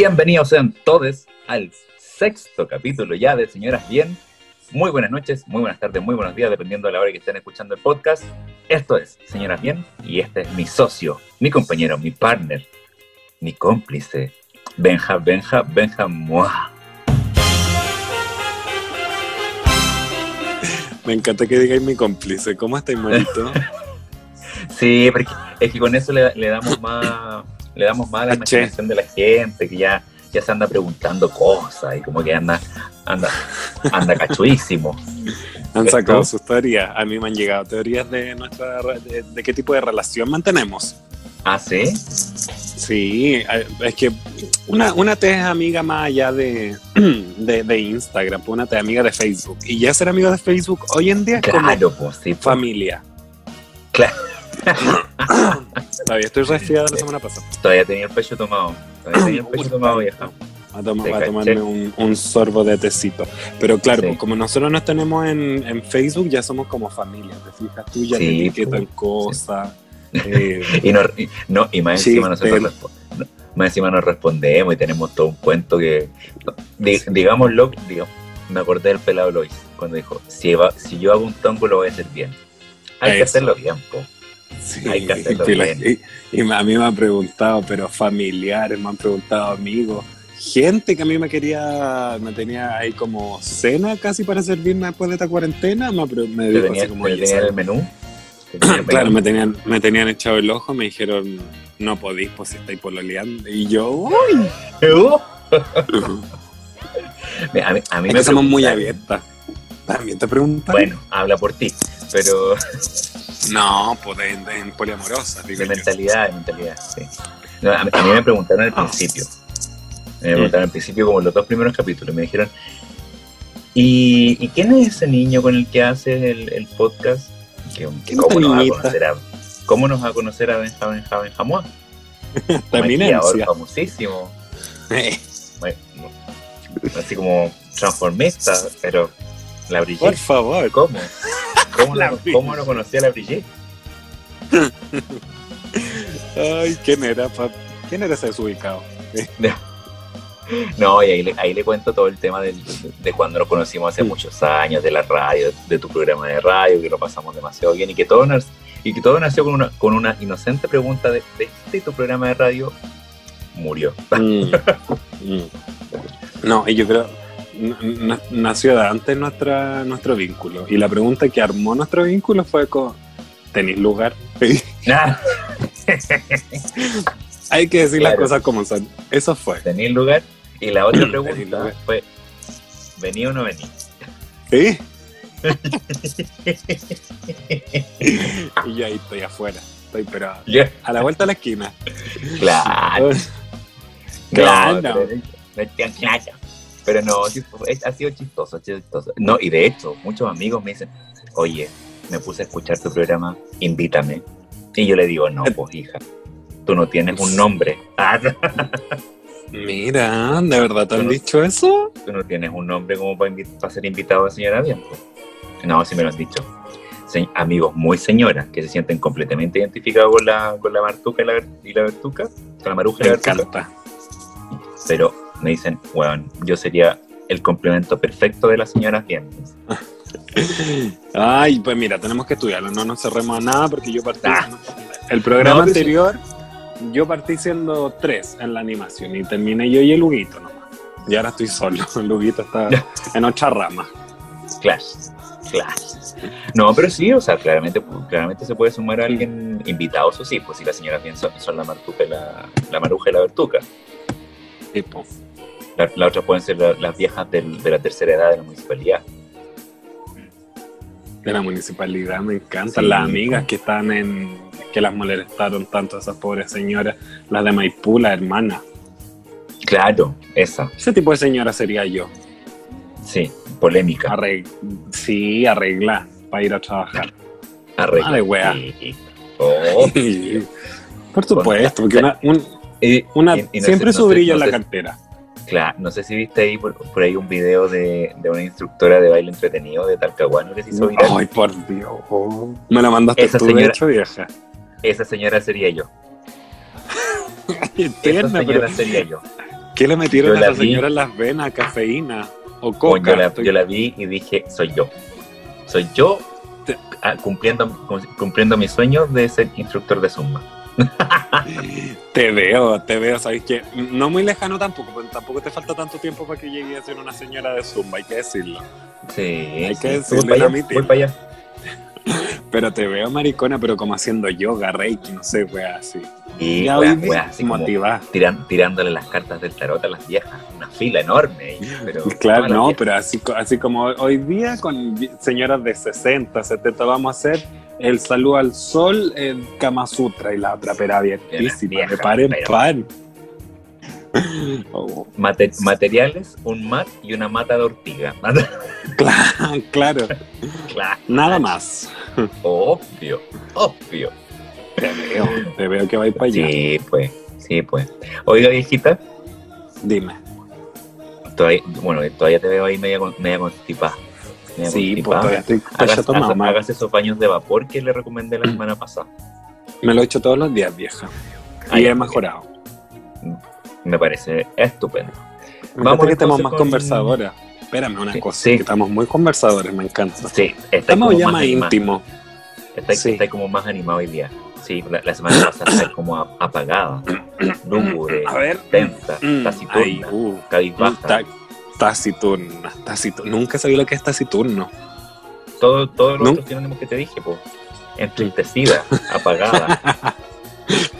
Bienvenidos sean todos al sexto capítulo ya de Señoras Bien. Muy buenas noches, muy buenas tardes, muy buenos días, dependiendo de la hora que estén escuchando el podcast. Esto es Señoras Bien y este es mi socio, mi compañero, mi partner, mi cómplice, Benja, Benja, Benja, Mua. Me encanta que digáis mi cómplice. ¿Cómo estáis, monito? Sí, porque es que con eso le, le damos más le damos más a la Caché. imaginación de la gente que ya, ya se anda preguntando cosas y como que anda, anda, anda cachuísimo. Han sacado sus teorías. A mí me han llegado teorías de nuestra de, de qué tipo de relación mantenemos. ¿Ah, sí? Sí, es que una, una te es amiga más allá de, de, de Instagram, pues una te es amiga de Facebook. Y ya ser amigo de Facebook hoy en día es como Claro, pues sí. pues, familia. Claro. Todavía estoy resfriada de la semana pasada. Todavía tenía el pecho tomado. Todavía tenía el pecho tomado, vieja. A, toma- Te a tomarme un, un sorbo de tecito. Pero claro, Sí. pues, como nosotros nos tenemos en, en Facebook, ya somos como familia. Te fijas, tú ya Sí, te etiquetan pues. cosas. eh, Y, no, y, no, y más encima nosotros más encima nos respondemos y tenemos todo un cuento que, di- digámoslo, digamos, me acordé del pelado Lois cuando dijo, si, va- si yo hago un tongo lo voy a hacer bien. Hay que hacerlo bien, po. Sí, Hay que hacerlo y, la- bien. y- y a mí me han preguntado, pero familiares, me han preguntado amigos, gente que a mí me quería, me tenía ahí como cena casi para servirme después de esta cuarentena, me, me Te dijo así como, te "Oye, tenía en el ¿sabes?". menú. El Claro, me tenían, me tenían echado el ojo, me dijeron, no podéis, pues si estáis pololeando. Y yo, uy, Mira, A mí, a mí es me que somos muy abiertas. También te preguntan. Bueno, habla por ti, pero No, pues en, en poliamorosas, digo de mentalidad, de mentalidad, sí. No, a, mí, a mí me preguntaron al Ah. principio. Me preguntaron al principio, como los dos primeros capítulos, me dijeron, ¿y, ¿y quién es ese niño con el que haces el, el podcast? Que, que ¿Quién es ¿cómo, nos va a conocer a, ¿Cómo nos va a conocer a Benja, Benja, Benjamua? Esta Maquillador eminencia. famosísimo. Ma- Así como transformista, pero la Por Brigitte, favor. ¿cómo? ¿Cómo, La no, ¿Cómo no conocía a la Brigitte? Ay, ¿quién era, pap? ¿Quién era ese desubicado? No, y ahí le, ahí le cuento todo el tema de, de cuando nos conocimos hace muchos años, de la radio, de tu programa de radio, que lo pasamos demasiado bien y que todo, y que todo nació con una, con una inocente pregunta de, de este tu programa de radio murió. Mm, mm. No, y yo creo, nació de antes nuestra, nuestro vínculo. Y la pregunta que armó nuestro vínculo fue con, ¿tenéis lugar? Hay que decir las cosas como son. Eso fue. ¿Tenía lugar? Y la otra pregunta fue, ¿vení o no vení? ¿Sí? y yo ahí estoy afuera. Estoy pero a la vuelta de la esquina. Claro. Claro. No, claro. Pero no, es- ha sido chistoso, chistoso. No, y de hecho, muchos amigos me dicen, oye, me puse a escuchar tu programa, invítame. Y yo le digo, no, pues hija, tú no tienes un nombre. Mira, ¿de verdad te han dicho eso? tú no tienes un nombre como para, para ser invitado a señora pues. No, sí me lo han dicho. Se- amigos muy señoras que se sienten completamente identificados con la, con la martuca y la, y la vertuca, con la maruja y la vertuca. pero me dicen, bueno, yo sería el complemento perfecto de las señoras bien. Ay, pues mira, tenemos que estudiarlo, no nos cerremos a nada porque yo partí. Ah. El programa No, sí. anterior, yo partí siendo tres en la animación y terminé yo y el Luguito nomás. Y ahora estoy solo, el Luguito está en otra rama. Clash, clash. No, pero sí, o sea, claramente, pues, claramente se puede sumar a alguien invitado, eso sí, pues si las señoras bien son, son la martuca la, la maruja y la vertuca. Tipo, La- Las otras pueden ser la- las viejas del- de la tercera edad de la municipalidad. de la municipalidad, me encantan Sí. las amigas que están en. que las molestaron tanto a esas pobres señoras, las de Maipú, la hermana. Claro, esa, Ese tipo de señora sería yo. sí, polémica. Arreg sí, arreglar para ir a trabajar. Arregla. De wea. Sí. Oh. Por supuesto, porque una, un- Y- una y- y no siempre su no brillo en la cartera. Claro, no sé si viste ahí por, por ahí un video de, de una instructora de baile entretenido de Talcahuano que se hizo viral. Ay, por Dios. Me lo mandaste Esa tú, de señora- hecho, vieja. Esa señora sería yo. Esa Eterna, señora pero sería yo. ¿Qué le metieron Yo a la esa señora en las venas? ¿Cafeína? ¿O coca? yo, la, Estoy- yo la vi y dije, soy yo. Soy yo ah, cumpliendo, cumpliendo mi sueño de ser instructor de Zumba. Te veo, te veo, ¿sabes qué? No muy lejano tampoco, pero tampoco te falta tanto tiempo para que llegue a ser una señora de Zumba, hay que decirlo. Sí, Hay sí. que Voy la allá, mitad. voy para allá. Pero te veo maricona, pero como haciendo yoga, reiki, no sé, wea, así. Y Ya wea, wea, así motivada. tiran- tirándole las cartas del tarot a las viejas. Una fila enorme. Pero Claro, no, pero así, así como hoy día con señoras de 60, 70, vamos a hacer el saludo al sol en Kama Sutra y la otra pera abiertísima, viejas, de par en pero- pan. Oh, Mate- materiales, un mat y una mata de ortiga. claro, claro, claro, nada más. obvio, obvio. Te veo, te veo que vais para allá. Sí, pues, sí, pues. Oiga, viejita, Dime. todavía, bueno, todavía te veo ahí media, media constipada. Sí, pues todavía estoy Hagas, chato, hagas- esos baños de vapor que le recomendé la semana pasada. Me lo he hecho todos los días, vieja. Y he mejorado. Me parece estupendo. Me Vamos que entonces más con- conversadoras. Espérame una Sí, cosa, sí. que estamos muy conversadores, me encanta. Sí, Estamos ya más íntimos. Está, Sí. está como más animado hoy día. Sí, la, la semana pasada está como apagada, lúgubre, A ver. tensa, Mm, taciturna, uh, cabizbaja. Ta- taciturna, taciturna. Nunca sabía lo que es taciturno. Todo, todos los No. otros sinónimos que te dije, pues. Entristecida, apagada,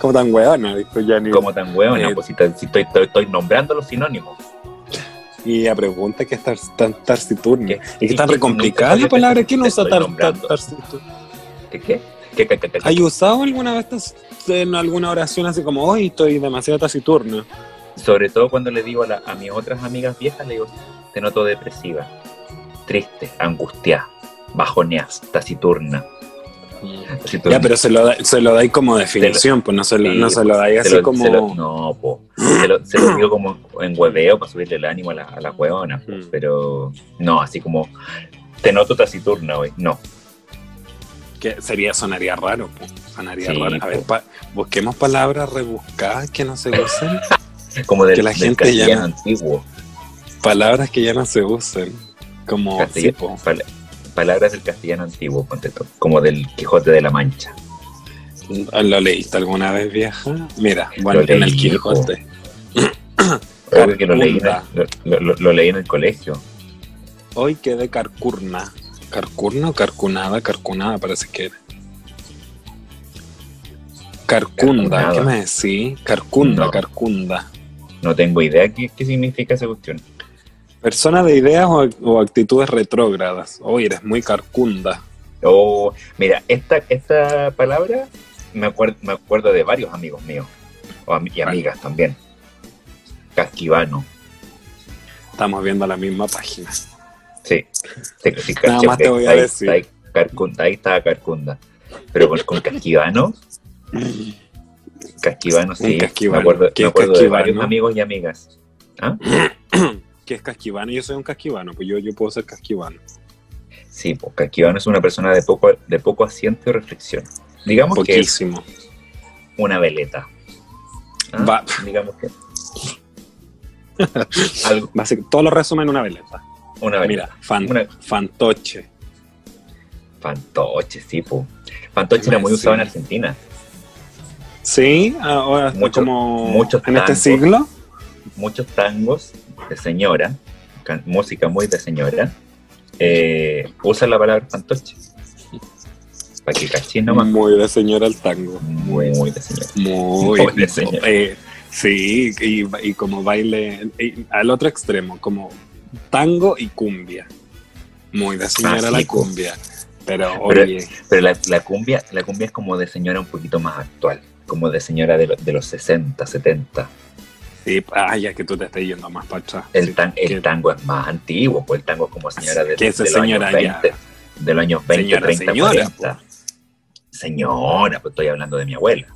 Como tan hueona, dijo Yanni. como tan hueona, Eh, pues si, te- si estoy, estoy- estoy nombrando los sinónimos. Y a pregunta que es tar, tan taciturno. ¿Qué? Y que tan Sí, re complicada nunca la palabra. ¿Quién te usa taciturno? ¿Qué qué? ¿Qué, qué, qué? ¿Hay usado alguna vez en alguna oración así como, hoy estoy demasiado taciturno? Sobre todo cuando le digo a, la- a mis otras amigas viejas, le digo, te noto depresiva, triste, angustiada, bajoneada, taciturna. taciturna. Ya, pero se lo, da, se lo dais como definición, pues no se lo, Sí, no se lo dais se así lo- como... se lo- no, po. Se lo, se lo digo como en hueveo para subirle el ánimo a la, a la hueona, po. Mm. pero no, así como te noto taciturna hoy. No, que sería, sonaría raro, pues. Sonaría Sí, raro. A ver, po. pa- busquemos palabras rebuscadas que no se usen. como del, Que la del gente castellano antiguo. palabras que ya no se usen. Como, Castilla- pal- palabras del castellano antiguo, como del Quijote de la Mancha. ¿Lo leíste alguna vez, vieja? Mira, bueno, en el Quijote. Que lo leí, lo- lo leí en el colegio. Hoy quedé carcurna. ¿Carcurna o carcunada? Carcunada parece que era. Carcunda, Carcunada. ¿qué me decís? Carcunda, No. carcunda. No tengo idea qué, qué significa esa cuestión. Persona de ideas o, o actitudes retrógradas. Hoy eres muy carcunda. Oh, mira, esta, esta palabra me acuerdo, me acuerdo de varios amigos míos o y amigas también. Casquivano, Estamos viendo la misma página. sí. sí, sí, Nada más te voy a ahí, decir. Ahí, Carcunda, ahí estaba Carcunda. Pero con, con Casquivano, Casquivano sí. Un casquivano. Me acuerdo, ¿Qué me es acuerdo de varios amigos y amigas. ¿Ah? ¿Qué es casquivano? Yo soy un casquivano, pues yo, yo puedo ser casquivano. Sí, pues Casquivano es una persona de poco, de poco asiento y reflexión. Digamos que es una veleta. ¿Ah? Va. Digamos que. Algo, todo lo resume en una veleta. una veleta. Mira, fan- Una- fantoche. Fantoche, sí, po. Fantoche era muy usado en Argentina. Sí, ahora está Mucho- como muchos en este siglo. Muchos tangos de señora, música muy de señora, eh, usan la palabra fantoche. Para que cachín nomás. Muy de señora el tango. Muy, muy de señora. Muy Muy de señora. eh, sí, y, y como baile y al otro extremo, como tango y cumbia. Muy de señora Ah, la cumbia. Pero Pero- oye, Pero la, la cumbia, la cumbia es como de señora un poquito más actual, como de señora de, lo- de los 60, 70. sí, ay, ya que tú te estás yendo más para atrás. El, Sí, tan- el que- tango es más antiguo, pues el tango es como señora de, esa de los años ya- 20, de los años 20, Señora, 30, señora, 40. Señora, pues estoy hablando de mi abuela.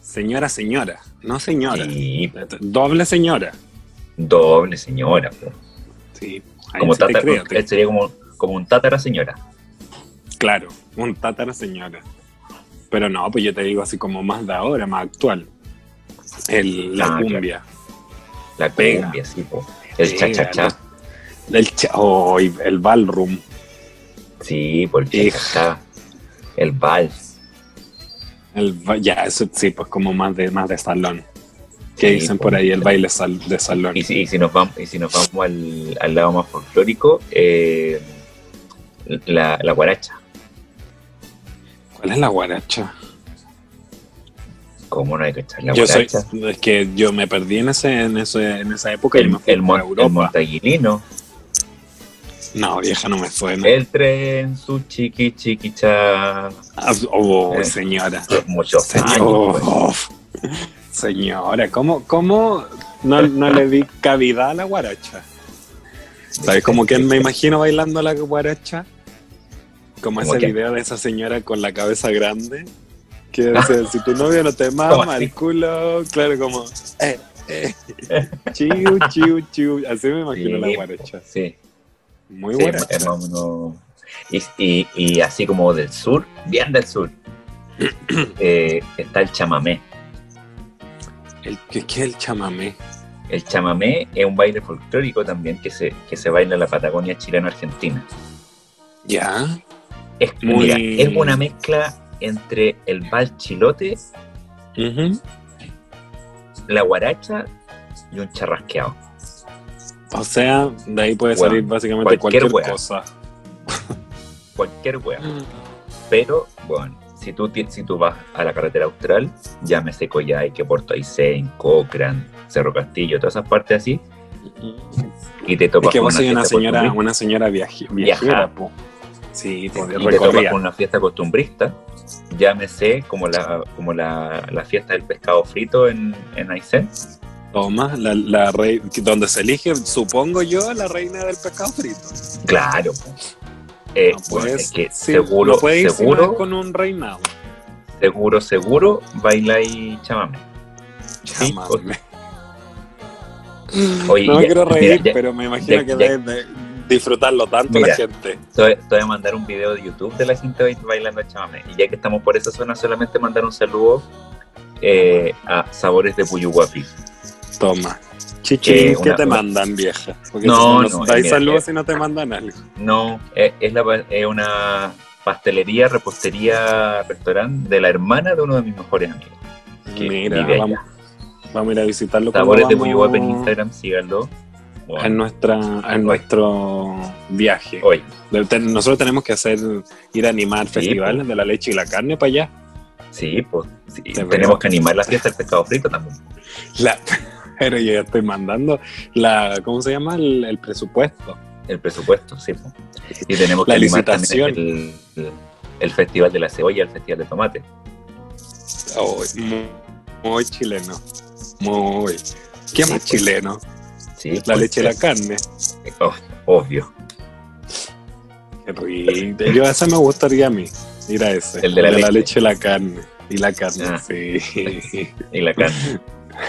Señora, señora, no señora. Sí, Doble señora. doble señora. pues. Sí, Como sí tata- creo, te- sería como, como un tátara señora. Claro, un tátara señora. Pero no, pues yo te digo así como más de ahora, más actual. El, la Ah, cumbia. La Pega. cumbia, sí, po. El cha-cha-cha. El, cha- oh, el ballroom. Sí, por el cha-cha-cha. El vals. El, ba- ya, eso sí, pues como más de, más de salón. Que Sí, dicen por ahí el baile sal- de salón. Y si, y si nos vamos, y si nos vamos al, al lado más folclórico, eh, la, la guaracha. ¿Cuál es la guaracha? ¿Cómo no hay que echar la yo soy, guaracha? es que yo me perdí en ese, en ese, en esa época y El, me fui el, mon- el montaguilino. No, vieja, no me suena. El tren, su chiqui chiquicha. Ah, Oh, Eh. señora. Muchos años. Señor, pues. oh, señora, ¿cómo, cómo no, no le di cavidad a la guaracha? ¿Sabes como que me imagino bailando la guaracha? Como ¿Cómo ese qué? video de esa señora con la cabeza grande. Que dice, si tu novio no te mama el culo, claro, como... Eh, eh, chiu, chiu, chiu. Así me imagino la guaracha. Sí, Muy sí, menos- Y, y- y así como del sur, bien del sur, eh, está el chamamé. El, ¿qué, ¿Qué es el chamamé? El chamamé es un baile folclórico también que se, que se baila en la Patagonia chileno-argentina. ¿Ya? Es, Muy- mira, es una mezcla entre el vals chilote, la guaracha y un charrasqueado. O sea, de ahí puede Bueno, salir básicamente cualquier cualquier, cosa. Cualquier wea. Pero, bueno, si tú, si tú vas a la carretera austral, llámese Coyhaique, Puerto Aysén, Cochrane, Cerro Castillo, todas esas partes así, y te Es topas que con vos soy una señora, una señora viaje- Viaja. viajera, po. Sí, pues y te recorría. con una fiesta costumbrista, llámese como la, como la, la fiesta del pescado frito en, en Aysén. Toma, la, la rey, donde se elige, supongo yo, la reina del pescado frito. Claro. po. Eh, No bueno, puedes- es que sí, seguro, no puede ir seguro, con un reinado. seguro, seguro, baila y chamame. Sí, Chamame. Oye, no me ya- quiero mira, reír, ya- pero me imagino ya- que ya- debe de disfrutarlo tanto Mira. la gente. Te voy, a mandar un video de YouTube de la gente bail- bailando chamame. Y ya que estamos por esa zona, solamente mandar un saludo eh, a Sabores de Puyuhuapi. Toma. Chichi, Eh, ¿qué te una- mandan, vieja? Porque No, si no, dais mira, saludos eh, si no te mandan algo. No, eh, es, la, es una pastelería, repostería, restaurante de la hermana de uno de mis mejores amigos. que Mira, vive allá. vamos, vamos a ir a visitarlo. Sabores de Puyuhuapi en Instagram, síganlo. Bueno, En, nuestra, en nuestro viaje. hoy. Nosotros tenemos que hacer, ir a animar festivales de la leche y la carne para allá. Sí, pues sí, Te tenemos que animar la fiesta del pescado frito también. La- pero yo ya estoy mandando la, ¿cómo se llama? El, el presupuesto. El presupuesto, sí. Y tenemos que La animar licitación. también el, el- el festival de la cebolla, el festival de tomate. Oh, muy, muy chileno. Muy. ¿Qué Sí, más chileno? Sí, La leche y la carne. oh, obvio. Qué rico. Yo a ese me gustaría a mí. Ir a ese. El de la leche. leche y la carne. Y la carne, Ah. sí. Y la carne.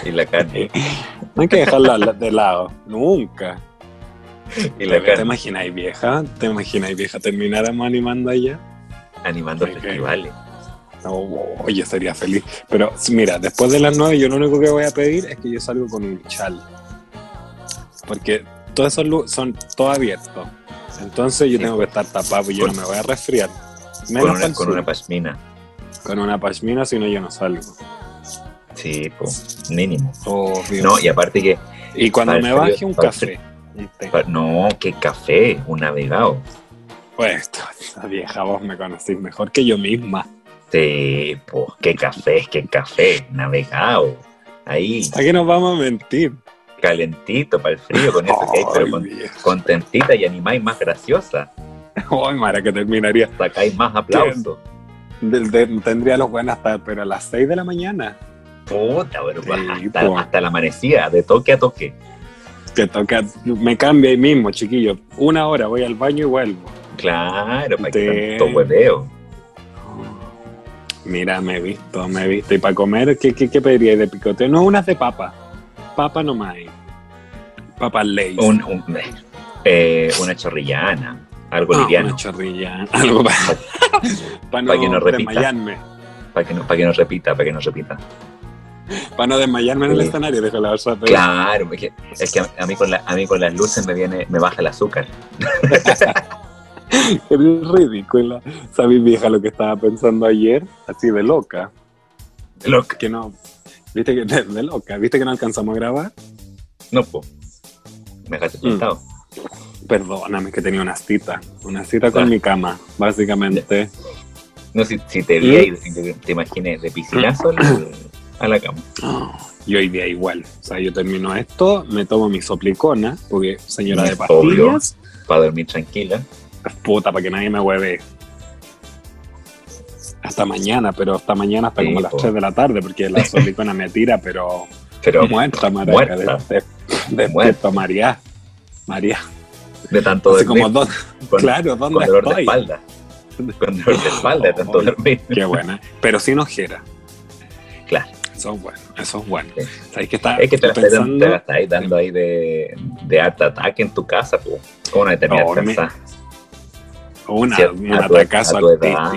y la carne. No hay que dejarlo al- de lado. Nunca. Y la ¿Te imagináis vieja? ¿Te imagináis vieja? ¿Termináramos animando allá? Animando Ok. festivales. Oh, oye, sería feliz. Pero mira, después de las nueve, yo lo único que voy a pedir es que yo salgo con un chal. Porque todos esos lu- son todo abiertos. Entonces yo Sí. tengo que estar tapado y yo no me voy a resfriar. Con una, con una pashmina. con una pashmina, si no yo no salgo. Sí, pues, mínimo. Obvio. No, y aparte que, y cuando me frío, baje un café. No, qué café, un navegado. Pues, esta vieja vos me conocís mejor que yo misma. Sí, pues, qué café, qué café, navegado. Ahí, ¿A qué nos vamos a mentir? Calentito para el frío, con eso que hay, pero con- contentita y animáis más graciosa. Ay, Mara, que terminaría. Sacáis más aplausos. tendría los buenos hasta, pero a las 6 de la mañana. Puta, pero Sí, hasta, po. hasta la amanecida, de toque a toque. Que toca, me cambia ahí mismo, chiquillo. Una hora, voy al baño y vuelvo. Claro, para que tanto hueveo. Mira, me he visto, me he visto. ¿Y para comer qué, qué, qué pediría de picoteo? No, unas de papa. Papa nomás. hay. Papas Lay's. Un, un- eh, una chorrillana, algo Ah, liviano, Una chorrilla. Algo para, no, Pa' que no repita. desmayarme. para que, no, para que no repita, para que no repita. Para no desmayarme en el Sí. escenario, dejo la de Claro, es que, es que a, mí con la- a mí con las luces me viene, me baja el azúcar. Es ridícula. ¿Sabes, vieja, lo que estaba pensando ayer? Así de loca. Loca. Que no. ¿Viste que de, de loca? ¿Viste que no alcanzamos a grabar? No, po. Me dejaste Mm. plantado. Perdóname, que tenía una cita. Una cita con Ah. mi cama, básicamente. No, si, si te vi ahí, ¿Mm? te, te imaginé de piscinazo a la cama. Y hoy día igual. O sea, yo termino esto, me tomo mi soplicona, porque señora de Obvio. pastillas, Para dormir tranquila. puta, para que nadie me hueve. Hasta mañana, pero hasta mañana hasta Sí, como las po. 3 de la tarde, porque la solicona me tira, pero Pero muerta, maraca, muerta. de, de- María. María. de tanto Así dormir. como, ¿dónde- con, claro, con ¿dónde dolor de estoy? espalda. Con dolor de espalda de tanto Ay, dormir. Qué buena. Pero sin ojera. Claro. Eso es bueno, eso es bueno. Sí. ¿Sabes qué está Es que te la, estoy estás- pensando? te la dando ahí de, de ataque en tu casa, po. ¿Cómo no te terminas cansada? Una, a un atacazo a tu edad.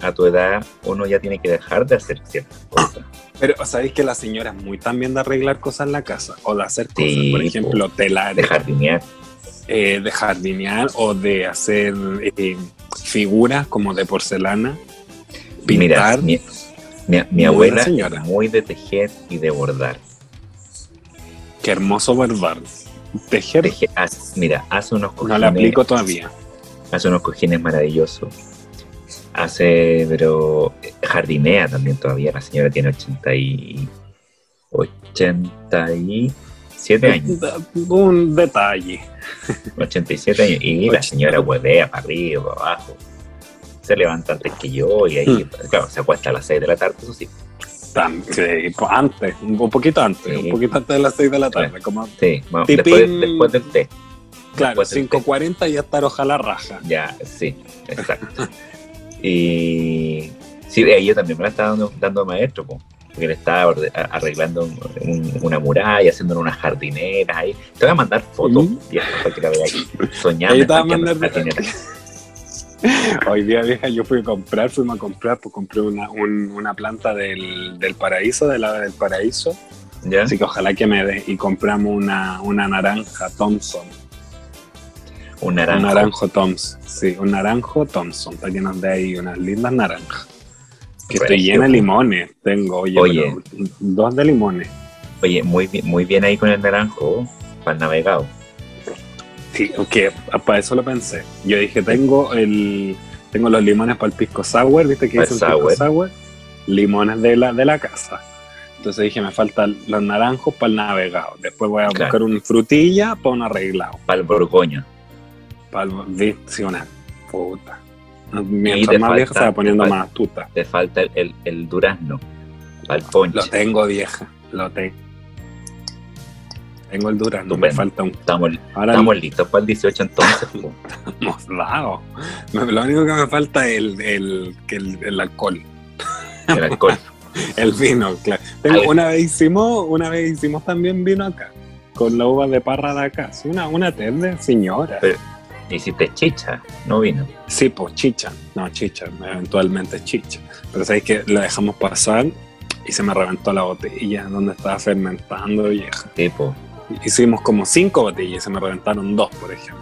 A tu edad, uno ya tiene que dejar de hacer ciertas cosas. Pero sabéis que la señora es muy también de arreglar cosas en la casa o de hacer cosas, Sí, por ejemplo, telar, De jardinear. eh, de jardinear o de hacer eh, figuras como de porcelana, Mira, pintar. mi, mi- mi Muy abuela señora. muy de tejer y de bordar. Qué hermoso bordar. Tejer Teje- haz- mira, hace unos no cojines, le aplico todavía. hace unos cojines maravillosos. Hace, pero jardinea también todavía. La señora tiene 80 y 87 años. Un detalle. 87 años. Y la señora huevea para arriba, para abajo. Se levanta antes que yo y ahí, Hmm. claro, se acuesta a las 6 de la tarde, eso sí. Pues antes, un poquito antes, Sí. un poquito antes de las 6 de la tarde, como Sí, bueno, después, de- después del té. claro, Después del té. 5.40 y ya estar ojalá raja. Ya, sí, exacto. y sí, yo también me la estaba dando, dando maestro, po, porque le estaba arreglando un- un- una muralla, haciendo unas jardineras ahí. Te voy a mandar fotos Mm. vieja, para que la veas soñando. Hoy día, vieja, yo fui a comprar, fuimos a comprar, pues compré una, un- una planta del, del paraíso, del ave del paraíso. ¿Ya? Así que ojalá que me dé. Y compramos una, una naranja Thompson. Un Un naranjo. naranjo Thompson. Sí, un naranjo Thompson. Está lleno de ahí unas lindas naranjas. Que estoy llena de limones. Tengo, oye, dos de limones. Oye, muy bien, muy bien ahí con el naranjo, para el navegado. Sí, que para eso lo pensé. Yo dije, tengo el tengo los limones para el pisco sour, ¿viste que Para el dicen pisco sour. Limones de la, de la casa. Entonces dije, me faltan los naranjos para el navegado. Después voy a Claro. buscar un frutilla para un arreglado. Para el borgoño. Una puta. Mientras más vieja se va poniendo más astuta. Te falta el, el, el durazno. Para el ponche. Lo tengo vieja, lo tengo. Tengo el durazno, me falta un. Estamos, Ahora estamos listos para el 18 entonces. po. hemos dado. Me- Lo único que me falta es el, el, el, el alcohol. el alcohol. El vino, claro. Tengo- una vez hicimos, una vez hicimos también vino acá, con la uva de parra de acá. Sí, una, una tende señora. Pero- Hiciste chicha, no vino. Sí, pues chicha. No, chicha, eventualmente chicha. Pero sabéis que la dejamos pasar y se me reventó la botella donde estaba fermentando vieja. Tipo, Hicimos como cinco botellas y se me reventaron dos, por ejemplo.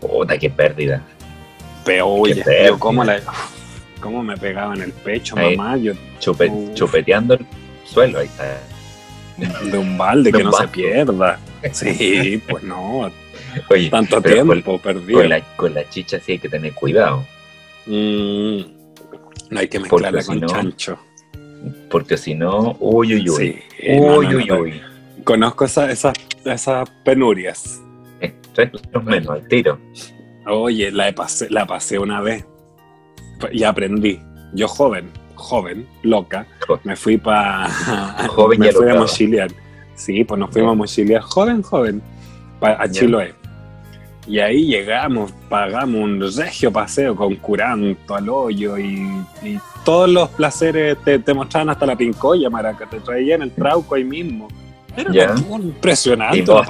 puta, qué pérdida. Pero oye, yo cómo, la, cómo me pegaba en el pecho, Ahí. mamá. Yo Chupe- chupeteando el suelo, ahí está. de un balde De que un no se pierda. Sí, pues no, Oye, tanto tiempo perdido. con la, con la chicha sí hay que tener cuidado, Mm, no hay que Porque mezclarla si con no- chancho. porque si no, uy, uy, uy. Sí, uy, no, uy, no. uy. Conozco esa- esas penurias. Eh, Tres kilos menos al tiro. Oye, la, pasé, la pasé una vez y aprendí. Yo joven, joven, loca, me fui para... Joven y me fui a mochilear. Sí, pues nos fuimos a mochilear joven, joven, a. Chiloé. Y ahí llegamos, pagamos un regio paseo con curanto al hoyo y, y todos los placeres te, te mostraban hasta la pincoya, maraca, te traían el trauco ahí mismo. Era una- impresionante, Y vos-.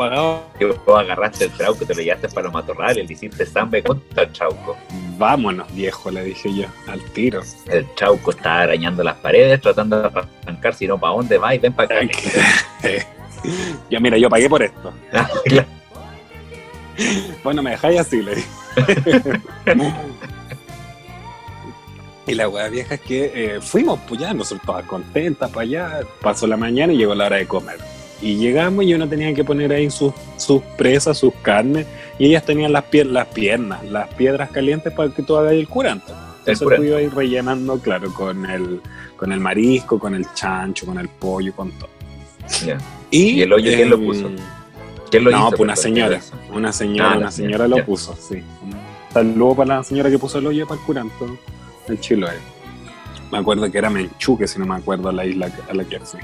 Y vos agarraste el trauco, te lo llevaste para los matorrales, le hiciste samba contra el trauco. Vámonos, viejo, le dije yo, al tiro. El trauco estaba arañando las paredes, tratando de arrancar arrancar, sino para dónde va y ven para acá. ya mira, yo pagué por esto. Bueno, me dejáis así, le. Y la weá vieja es que eh, fuimos, pues ya, nosotros todas contentas para allá. Pasó la mañana y llegó la hora de comer. Y llegamos y uno tenía que poner ahí sus, sus presas, sus carnes. Y ellas tenían las, pier- las piernas, las piedras calientes para que tú hagas el curanto. El Entonces tú ibas a ir rellenando, claro, con el, con el marisco, con el chancho, con el pollo, con todo. Ya. Y, ¿Y el hoyo quién lo puso? ¿Quién lo no, hizo? pues una Perdón, señora. Una señora, Ah, una señora lo ya. puso, sí. Saludo para la señora que puso el hoyo para el curanto en Chiloé. Me acuerdo que era Menchuque, si no me acuerdo, la isla a la que fui.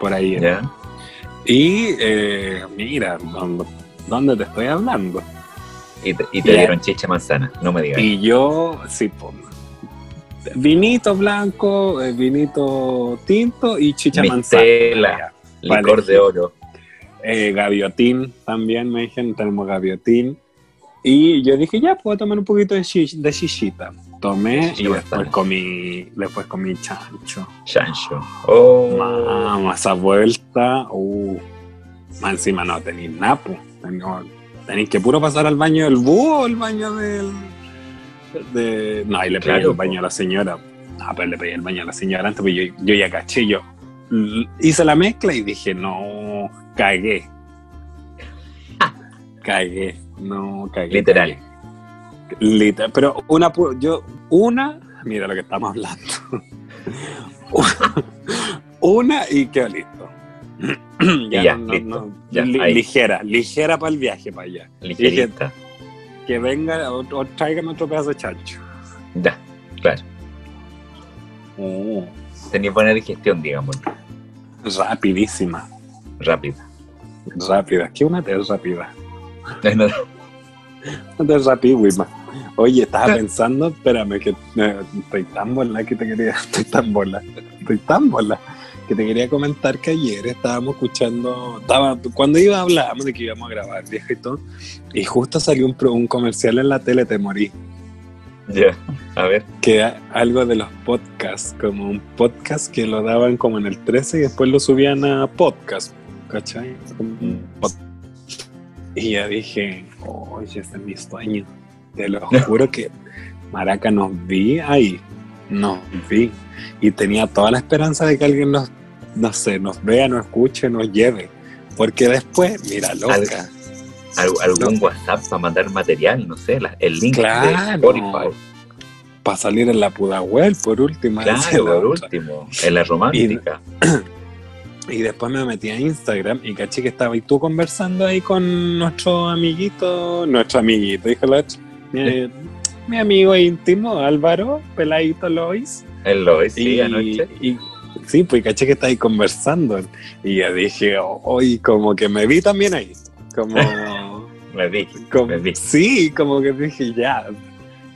Por ahí era. Y eh, mira, ¿dónde, dónde te estoy hablando? Y te, y te Ya. dieron chicha manzana, no me digas. Y yo, sí, po, vinito blanco, eh, vinito tinto y chicha Mistela. manzana. Licor vale. de oro. Eh, gaviotín también, me dijeron, tenemos gaviotín. Y yo dije, ya, puedo tomar un poquito de, shi- de shishita. Tomé Chicha y después comí, después comí chancho. Chancho. Oh. Mamá, esa vuelta, uh, más encima no tenéis napo. Tenéis que puro pasar al baño del búho o el baño del. De, no, y le pedí Claro, el baño a la señora. Ah, pero le pedí el baño a la señora antes, pues yo, yo ya caché, yo hice la mezcla y dije, no, cagué. Cagué, no, cagué. Literal. cagué. Literal, pero una, yo, una, mira lo que estamos hablando. una y quedó listo. Ya, listo. Ya, li- ahí. ligera, ligera para el viaje para allá. Ligerita. Que venga o, o traigan otro pedazo de chancho. Ya, claro. Oh, Tenía buena digestión, digamos. rapidísima, Rápida. rápida. ¿Qué una es rápida? Una rapidísima. Oye, estaba pensando, espérame, que eh, estoy tan bola que te quería, estoy tan bola, estoy tan bola que te quería comentar que ayer estábamos escuchando, estaba, cuando iba hablábamos de que íbamos a grabar, viejo y todo, y justo salió un, un comercial en la tele, te morí, Ya. A ver. que algo de los podcasts, como un podcast que lo daban como en el 13 y después lo subían a podcast, Y ya dije, oye, ese es mi sueño. Te lo juro que Maraca nos vi ahí, nos vi. Y tenía toda la esperanza de que alguien nos, no sé, nos vea, nos escuche, nos lleve. Porque después, mira, loca. Al- algún WhatsApp para mandar material, no sé, la- el link de. Spotify. Para salir en la Pudahuel, por último. Claro, por último. En la romántica. Y después me metí a Instagram y caché que estaba y tú conversando ahí con nuestro amiguito, nuestro amiguito, dijo mi, mi amigo íntimo, Álvaro, Peladito Lois. En Lois, sí, y, anoche. y- sí, pues caché que está ahí conversando. Y yo dije, hoy como que me vi también ahí. Como, Me vi. como- Me vi. sí, como que dije, ya,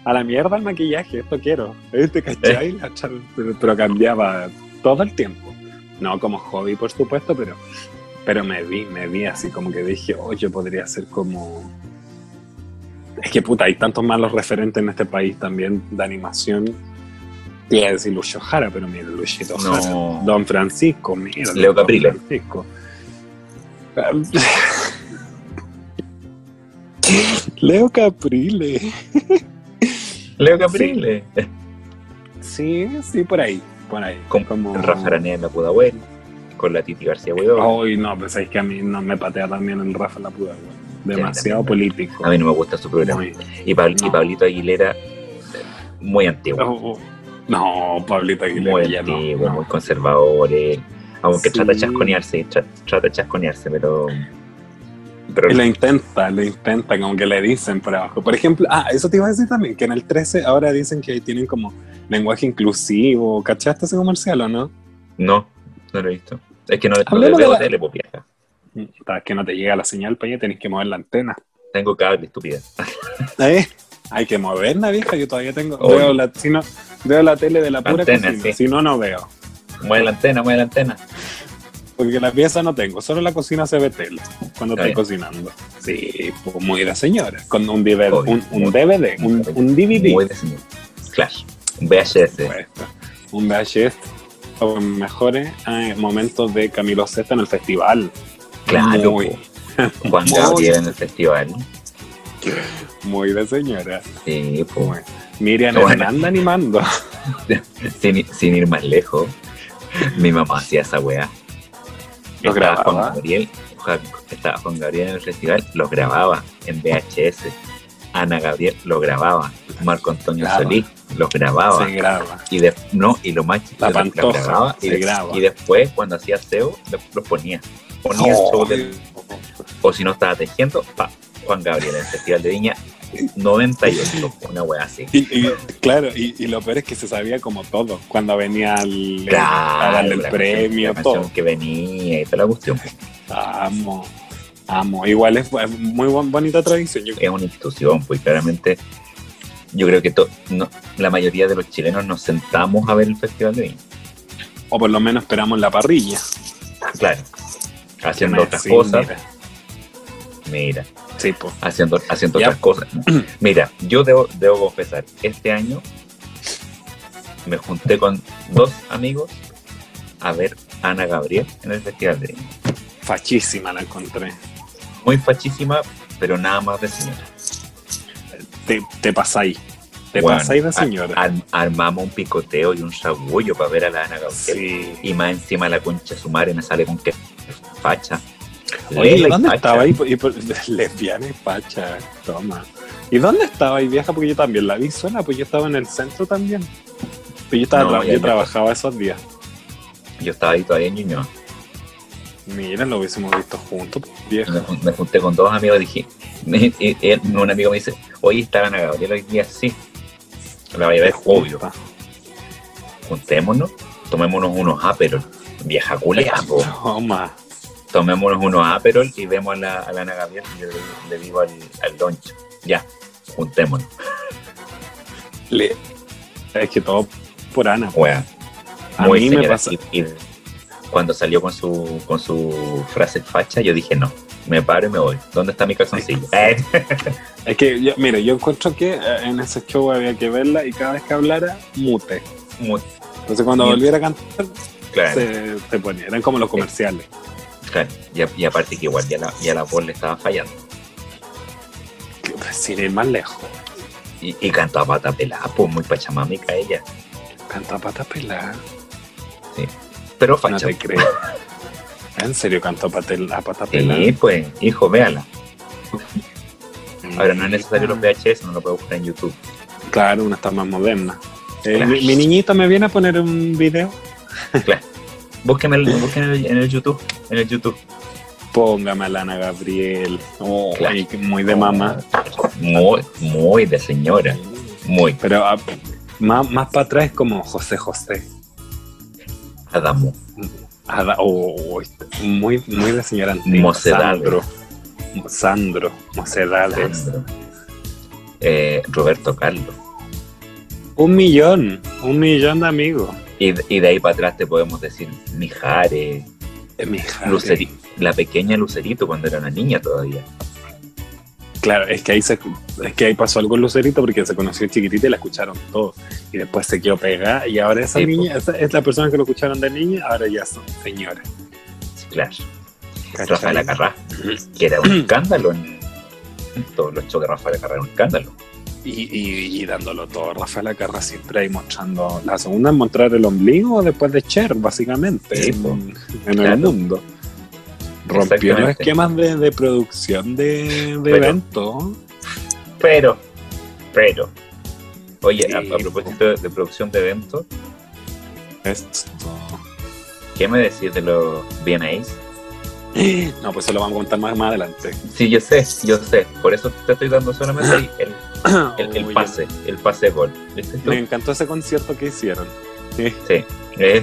a la mierda el maquillaje, esto quiero. ¿Viste, cachai? La otra- Pero, pero cambiaba todo el tiempo. No como hobby, por supuesto, pero, pero me vi, me vi así como que dije, oh, yo podría ser como... Es que puta, hay tantos malos referentes en este país también de animación. Te iba a decir Lucio Jara, pero mira, Luisito No. Don Francisco, mira. Leo Caprile. Francisco. Leo Caprile. Leo Caprile. Sí, sí, por ahí. Por ahí. Con Como... Rafa Aranea en la Pudahuel. Con la Titi García Huidó. Ay, no, pues es que a mí no me patea también el Rafa la puda, güey. Demasiado también. político. A mí no me gusta su programa. Muy- Y, Pabl- y No. Pablito Aguilera, muy antiguo. Oh, oh. No, Pablito Aguilera muy ya no, antiguo, no. muy conservador. eh. Aunque Sí. trata de chasconearse, tra- trata de chasconearse, pero. Y lo intenta, lo intenta, como que le dicen por abajo. Por ejemplo, ah, eso te iba a decir también, que en el 13 ahora dicen que tienen como lenguaje inclusivo. ¿Cachaste ese comercial o no? no, no lo he visto. Es que no, veo de la- tele, pues, vieja. Está, que no te llega la señal para allá, tenés que mover la antena. Tengo cable, estúpida. ¿Eh? Hay que moverla, vieja. Yo todavía tengo. Veo la, si no, veo la tele de la pura Antena, cocina. sí. Si no, no veo. Mueve la antena, mueve la antena. Porque la pieza no tengo, solo la cocina se ve tele cuando estoy cocinando. Sí, pues muy de señora. Con un DVD, Obvio, un, DVD, un, un DVD. Muy de señor. Flash. Un VHS. Un VHS. los mejores eh, momentos de Camilo Sesto en el festival. Claro, Muy. Juan. Gabriel en el festival. muy de señora. Sí, pues. Miriam Bueno. Hernández animando. sin, sin ir más lejos, mi mamá hacía esa weá. ¿Los Estaba grababa? Juan Gabriel, estaba Juan Gabriel en el festival, los grababa en VHS. Ana Gabriel lo grababa. Marco Antonio Graba. Solís los grababa. Se graba. Y de, no, y lo más chistoso La los Pantoja grababa y, de- graba. y después cuando hacía SEO los, los ponía. Ponía el show del- o si no estaba tejiendo, pa, Juan Gabriel en el Festival de Viña 98, una wea así. Y, y, claro, y, y lo peor es que se sabía como todo. Cuando venía al, Claro, el la premio, canción, la que venía y toda la cuestión. Amo, amo. Igual es es muy bon- bonita tradición. Yo Es una institución, pues claramente yo creo que to- no, la mayoría de los chilenos nos sentamos a ver el Festival de Viña. o por lo menos esperamos la parrilla. Claro. Haciendo otras cosas. mira. Mira, Sí, pues. haciendo, haciendo otras cosas. Mira, yo debo, debo confesar, este año me junté con dos amigos a ver Ana Gabriel en el Festival de. Fachísima la encontré. Muy fachísima, pero nada más de señora. Te, te pasáis. Te Bueno, pasáis de señora. ar- armamos un picoteo y un chabullo para ver a la Ana Gabriel. Sí. Y más encima la concha de su madre me sale con que facha. Oye, ¿y dónde estaba ahí? Por- lesbiana y facha, toma. ¿Y dónde estaba ahí vieja? Porque yo también la vi sola, pues yo estaba en el centro también. Pero yo, estaba No, tra- ya, yo trabajaba esos días. Yo estaba ahí todavía Ñuñoa. Mira, lo hubiésemos visto juntos, pues, vieja. Me, jun- me junté con dos amigos y dije, un amigo me dice, oye, está Ana Gabriel hoy día, sí. La voy a ver, obvio. Juntémonos, tomémonos unos Aperol. Vieja culia. Toma. Tomémonos unos Aperol y vemos a la, a la Ana Gabriel y yo le, le digo al, al Doncho, ya, juntémonos. Le- Es que todo por Ana. Wea. A Muy mí me pasa. Y, y cuando salió con su, con su frase facha, yo dije, no, me paro y me voy. ¿Dónde está mi calzoncillo? Eh, Es que, yo, mire, yo encuentro que eh, en ese show había que verla y cada vez que hablara, mute. muy- Entonces cuando volviera a cantar, claro, se, se ponía. Eran como los comerciales. Claro. Y, a- y aparte que igual ya la, ya la voz le estaba fallando. Sin ir más lejos. Y, y cantaba pata pelada, pues muy pachamámica ella. Canta pata pelada. Pero No facha. te creo. ¿En serio cantó patel- a pata pelada? Sí, pues, hijo, véala. Ahora no es necesario los VHS, no lo puede buscar en YouTube. Claro, una está más moderna. Eh, Claro. mi, mi niñita me viene a poner un video. Búsqueme el, búsqueme en el, YouTube. En el YouTube. Póngame a Lana Gabriel. Oh, Claro. muy de mamá. Muy, muy de señora. Muy. Pero ah, más, más para atrás es como José José. Adamo. Ada- oh, muy, muy de señora antigua. Mocedades. Sandro. Sandro. Mocedades. Sandro. Eh, Roberto Carlos. Un millón. Un millón de amigos. Y, y de ahí para atrás te podemos decir Mijares, la pequeña Lucerito cuando era una niña todavía. Claro, es que ahí se, es que ahí pasó algo en Lucerito porque se conoció chiquitita y la escucharon todos. Y después se quedó pegada y ahora esa Sí, niña, esa es la persona que lo escucharon de niña, ahora ya son señoras. Claro. ¿cachai? Rafael Acarrá, que era un escándalo en, en todos los shows de Rafael Acarrá, era un escándalo. Y, y, y dándolo todo. Rafael Acarra siempre ahí mostrando. La segunda es mostrar el ombligo después de Cher, básicamente, Sí, en, po. en Claro. el mundo. Rompió los esquemas de, de producción de, de Pero- eventos. Pero, pero, oye, Sí, a, a propósito de, de producción de eventos, Esto. ¿qué me decís de los VMAs? No, pues eso lo vamos a contar más, más adelante. Sí, yo sé, yo sé, por eso te estoy dando solamente el, el, el pase, el pase de gol. Me encantó ese concierto que hicieron. Sí, Sí, eh,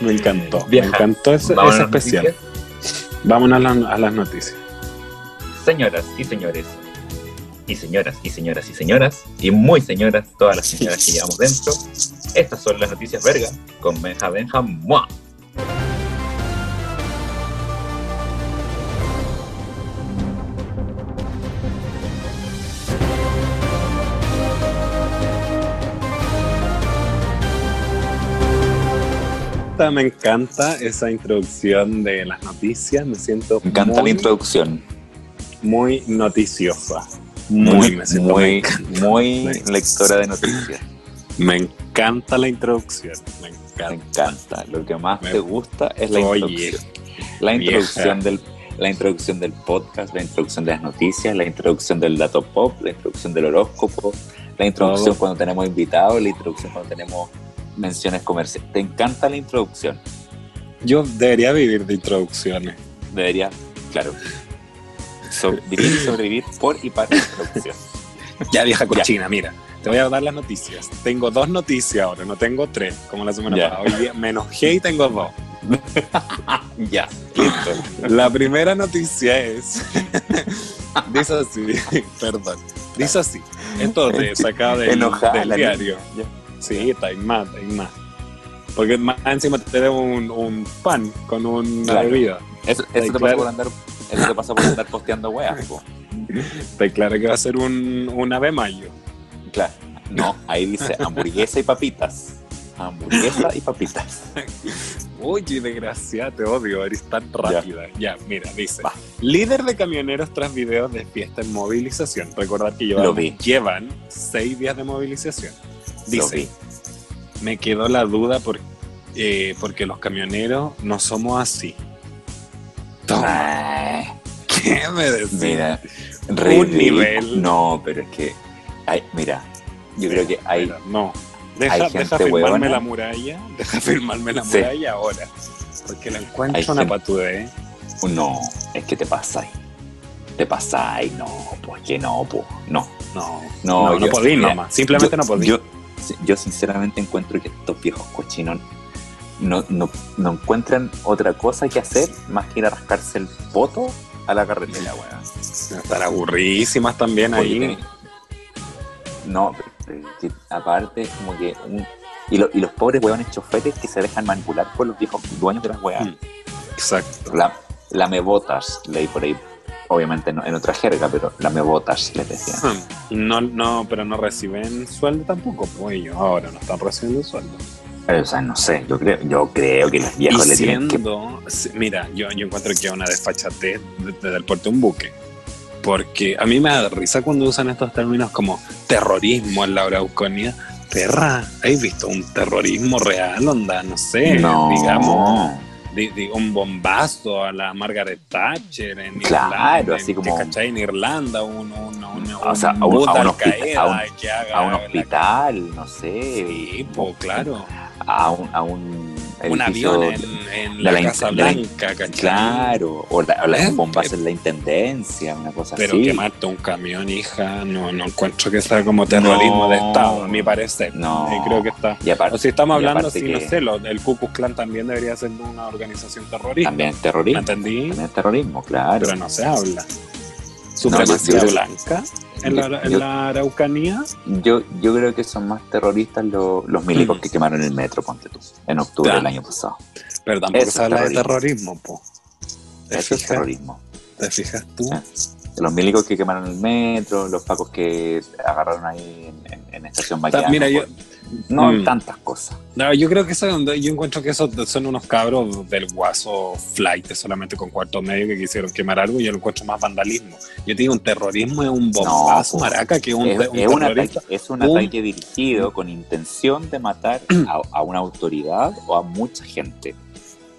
me encantó. Me encantó ese, ese especial. noticias. Vámonos a, la- a las noticias. Señoras y señores, y señoras y señoras y señoras, y muy señoras, todas las señoras que llevamos dentro, estas son las noticias verga con Benja Benja Mua. Encanta, me encanta esa introducción de las noticias. Me siento Me encanta muy, la introducción. muy noticiosa. Muy, muy, muy lectora de noticias. me encanta la introducción. Me Me encanta. Lo que más Me- te gusta es la Oye, introducción. La vieja. introducción del la introducción del podcast, la introducción de las noticias, la introducción del dato pop, la introducción del horóscopo, la introducción Todo. cuando tenemos invitados, la introducción cuando tenemos menciones comerciales. ¿Te encanta la introducción? Yo debería vivir de introducciones. Debería, claro, so- vivir y sobrevivir por y para la introducción. Ya, vieja cochina, mira. Te voy a dar las noticias. Tengo dos noticias ahora, no tengo tres, como la semana pasada. Hoy día me enojé y tengo dos. ya, listo. La primera noticia es. dice así, perdón. Dice así. Esto de sacado del, Enojada del diario. Ya. Sí, está ahí más, está ahí más. Porque más encima te debo un, un pan con una Claro. bebida. Eso, te pasa por andar, eso te pasa por andar posteando weas, po. Está claro que va a ser un, un ave mayo. Claro. No, ahí dice hamburguesa y papitas. Hamburguesa y papitas. Oye, desgraciada, te odio, eres tan rápida. Ya, mira, dice. Líder de camioneros tras videos de fiesta en movilización. Recordar que llevan, llevan seis días de movilización. Dice, me quedó la duda por- eh, porque los camioneros no somos así. Toma, ¿qué me decís? mira, Un nivel. No, pero es que, hay, mira, yo creo que hay, Mira, no. Deja, deja firmarme huevona. la muralla. Deja firmarme la Sí. muralla ahora. Porque la encuentro Hay una gente- patudez. no, es que te pasáis. Te pasáis, no, pues que no, pues, no. No, No, no, no, yo- podí mira, nomás. Simplemente yo, no podí. Yo, yo sinceramente encuentro que estos viejos cochinos no, no, no encuentran otra cosa que hacer más que ir a rascarse el poto a la carretera, weón. Están aburridísimas también ahí. tiene- No, que aparte es como que... un- y, lo- y los pobres weones choferes que se dejan manipular por los viejos dueños de las weas. Mm. Exacto. La, la me botas, leí por ahí. Obviamente no- en otra jerga, pero la me botas, les decían. Hmm. No, no, pero no reciben sueldo tampoco, pues ellos ahora no están recibiendo sueldo. Pero, o sea, no sé, yo creo, yo creo que los viejos le tienen que... mira, yo, yo encuentro que es una desfachatez desde el puerto de un buque. Porque a mí me da risa cuando usan estos términos como terrorismo en la Araucanía. Perra, ¿has visto un terrorismo real? Onda, no sé, no, digamos, di- un bombazo a la Margaret Thatcher en Claro, Irlanda. así como- ¿cachai? En Irlanda, un, un, un, O sea, un a un- a un Al hospital- Qaeda a un- que haga a un la- hospital, no sé, Sí, pues claro. a un, a un Un avión en, en la, la Casa Blanca, ¿cachai? Claro, o, la- o las Eh, bombas eh. en la intendencia, una cosa Pero así. quemarte un camión, hija, no, no encuentro que sea como terrorismo No. de Estado, a mi parecer. No. Eh, creo que está. Y aparte, O si estamos y hablando, si que no sé, lo, el Ku Klux Klan también debería ser una organización terrorista. también es ¿Me terrorismo. entendí? También terrorismo, claro. Pero no se habla. Supremacía creo- blanca en, la, en yo- la Araucanía. Yo, yo creo que son más terroristas los, los milicos Mm. que quemaron el metro, ponte tú, en octubre Ya. del año pasado. Pero tampoco Eso se es habla de terrorismo. po. ¿Te Eso es fijas? terrorismo. ¿Te fijas tú? Ah. Los milicos que quemaron el metro, los pacos que agarraron ahí en, en- en Estación Baqueano. mira, yo- No Mm. tantas cosas. No, yo creo que eso, yo encuentro que esos son unos cabros del guaso flight solamente con cuarto medio que quisieron quemar algo y yo lo encuentro más vandalismo. Yo te digo, un terrorismo es un bombazo, No, maraca, que un, es, un es un ataque, es un un- ataque dirigido con intención de matar a, a una autoridad o a mucha gente.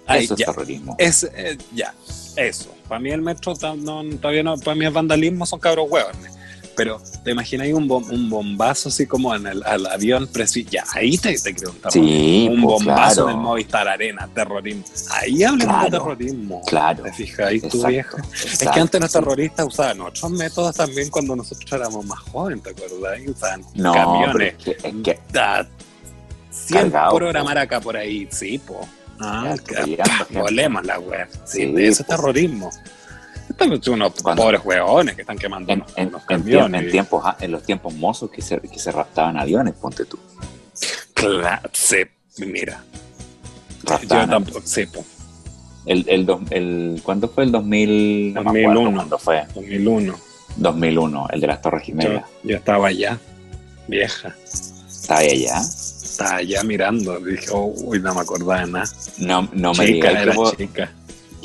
Ay, Eso es terrorismo. es, eh, ya, eso. Para mí el metro no, todavía no, para mí el vandalismo son cabros huevones. Pero te imaginas un, bom- un bombazo así como en el al avión presi Ya, ahí te, te creo un. Sí, un pues, bombazo claro. en el Movistar Arena, terrorismo. Ahí hablamos de terrorismo. claro. ¿Te fijas ahí tú, Exacto, vieja? Es que antes los terroristas usaban otros métodos también cuando nosotros éramos más jóvenes, ¿te acuerdas? Y usaban No, pero camiones. es que, es que Da 100 Cargado, por hora po. maraca por ahí, sí, po. Ah, volemos la web. Sí, Sí, eso es po. terrorismo. Son unos Cuando- pobres hueones que están quemando en, unos, en- unos camiones. en tiempos, ah, en los tiempos mozos que se, que se raptaban aviones, ponte tú. Claro, sí, mira. Yo Raptaban tampoco, sí. El, el, el, ¿Cuándo fue el 2000? No me 2001. acuerdo cuándo fue. 2001. 2001, el de las Torres Yo, Gemelas. yo estaba allá, vieja. ¿Estaba allá? estaba allá mirando. Dije, uy, no me acordaba de nada. No, no me digas era que vos, chica.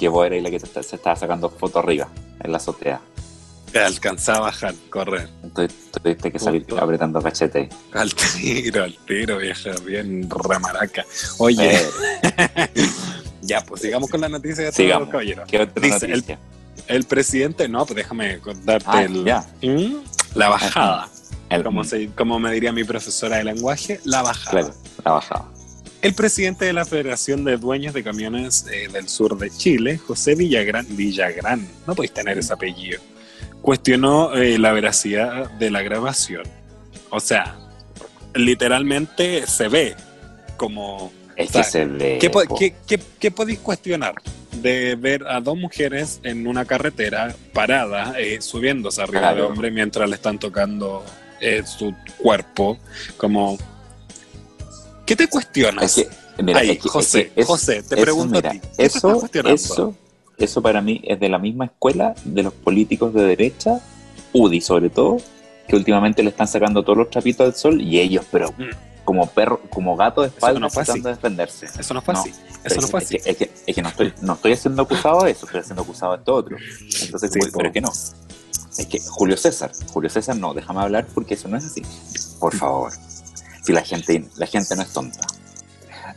Que vos erais la que te- se estaba sacando foto arriba, en la azotea. Alcanzaba a bajar, correr. Entonces tuviste que salir apretando cachete. Al tiro, al tiro, vieja, bien ramaraca. Oye, Eh, ya, pues sigamos con la noticia de Sigamos. los caballeros. ¿Qué otra Dice, el- presidente, no, pues déjame contarte Ah, el, ya. ¿Mm? la bajada. El- Como, se, como me diría mi profesora de lenguaje, la bajada. Claro, la bajada. El presidente de la Federación de Dueños de Camiones eh, del Sur de Chile, José Villagrán, Villagrán, no podéis tener ese apellido, cuestionó eh, la veracidad de la grabación. O sea, literalmente se ve como... Es O sea, que se ve. ¿Qué, po- po. qué- qué- qué podéis cuestionar? De ver a dos mujeres en una carretera parada, eh, subiéndose arriba Claro. del hombre mientras le están tocando eh, su cuerpo, como... ¿Qué te cuestionas? Es que, mira, Ay, es que- es José, que José, te eso, pregunto mira, a ti. ¿qué te estás Eso, cuestionando? eso, eso para mí es de la misma escuela de los políticos de derecha, UDI sobre todo, que últimamente le están sacando todos los trapitos al sol y ellos, pero Mm. como perro, como gato de espalda no tratando de defenderse. Eso no fue así. Eso no es, fue es así. que, es, que, es que no estoy, no estoy siendo acusado de eso, estoy siendo acusado de esto otro. Entonces, Sí, voy- pero es que no. Es que Julio César, Julio César no, déjame hablar porque eso no es así. Por favor. Si la gente, la gente no es tonta.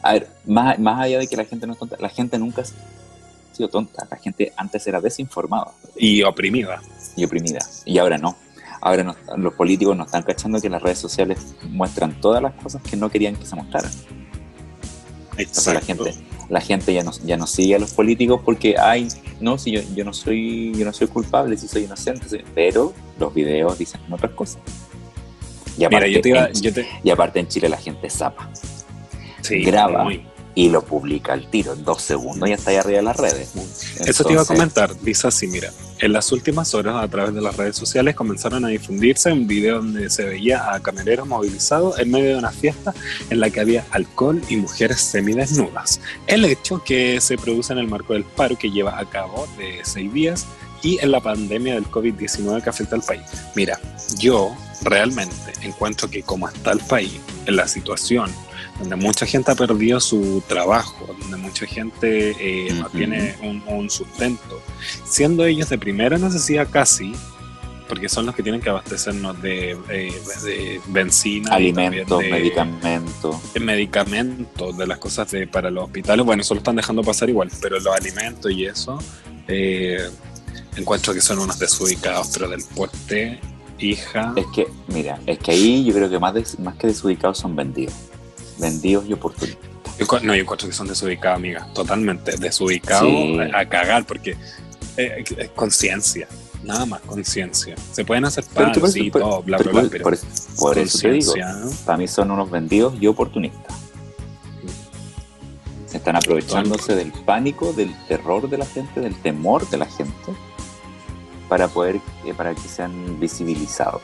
A ver, más, más allá de que la gente no es tonta, la gente nunca ha sido tonta. La gente antes era desinformada Y oprimida. y oprimida. Y ahora no. Ahora no- los políticos no están cachando que las redes sociales muestran todas las cosas que no querían que se mostraran. Entonces la Exacto. gente, la gente ya no, ya no sigue a los políticos porque, ay, no, si yo, yo no soy, yo no soy culpable, si soy inocente, soy- pero los videos dicen otras cosas. Y Mira, aparte, yo te iba... en, Yo te, y aparte en Chile la gente zapa sí, Graba. muy. y lo publica al tiro, en dos segundos ya está ahí arriba de las redes. Eso te iba a Entonces, comentar. Dice así, mira. En las últimas horas, a través de las redes sociales, comenzaron a difundirse un video donde se veía a camioneros movilizados en medio de una fiesta en la que había alcohol y mujeres semidesnudas. El hecho que se produce en el marco del paro que lleva a cabo de seis días y en la pandemia del COVID-19 que afecta al país. Mira, yo realmente encuentro que como está el país, en la situación donde mucha gente ha perdido su trabajo, donde mucha gente eh, no tiene un, un sustento, siendo ellos de primera necesidad casi, porque son los que tienen que abastecernos de, eh, de benzina, alimentos, medicamentos. de medicamentos, de las cosas de, para los hospitales, bueno, eso lo están dejando pasar igual, pero los alimentos y eso, eh, encuentro que son unos desubicados, pero del puente, hija, Es que, mira, es que ahí yo creo que más, más que desubicados son vendidos. Vendidos y oportunistas. yo, no, yo encuentro que son desubicados, amiga, totalmente desubicados Sí. a, a cagar, porque eh, es conciencia, nada más conciencia. Se pueden hacer paros y todo, bla, bla, bla, por- pero por eso- por eso te digo, para mí son unos vendidos y oportunistas. Se están aprovechándose del pánico, del terror de la gente, del temor de la gente, para poder, eh, para que sean visibilizados.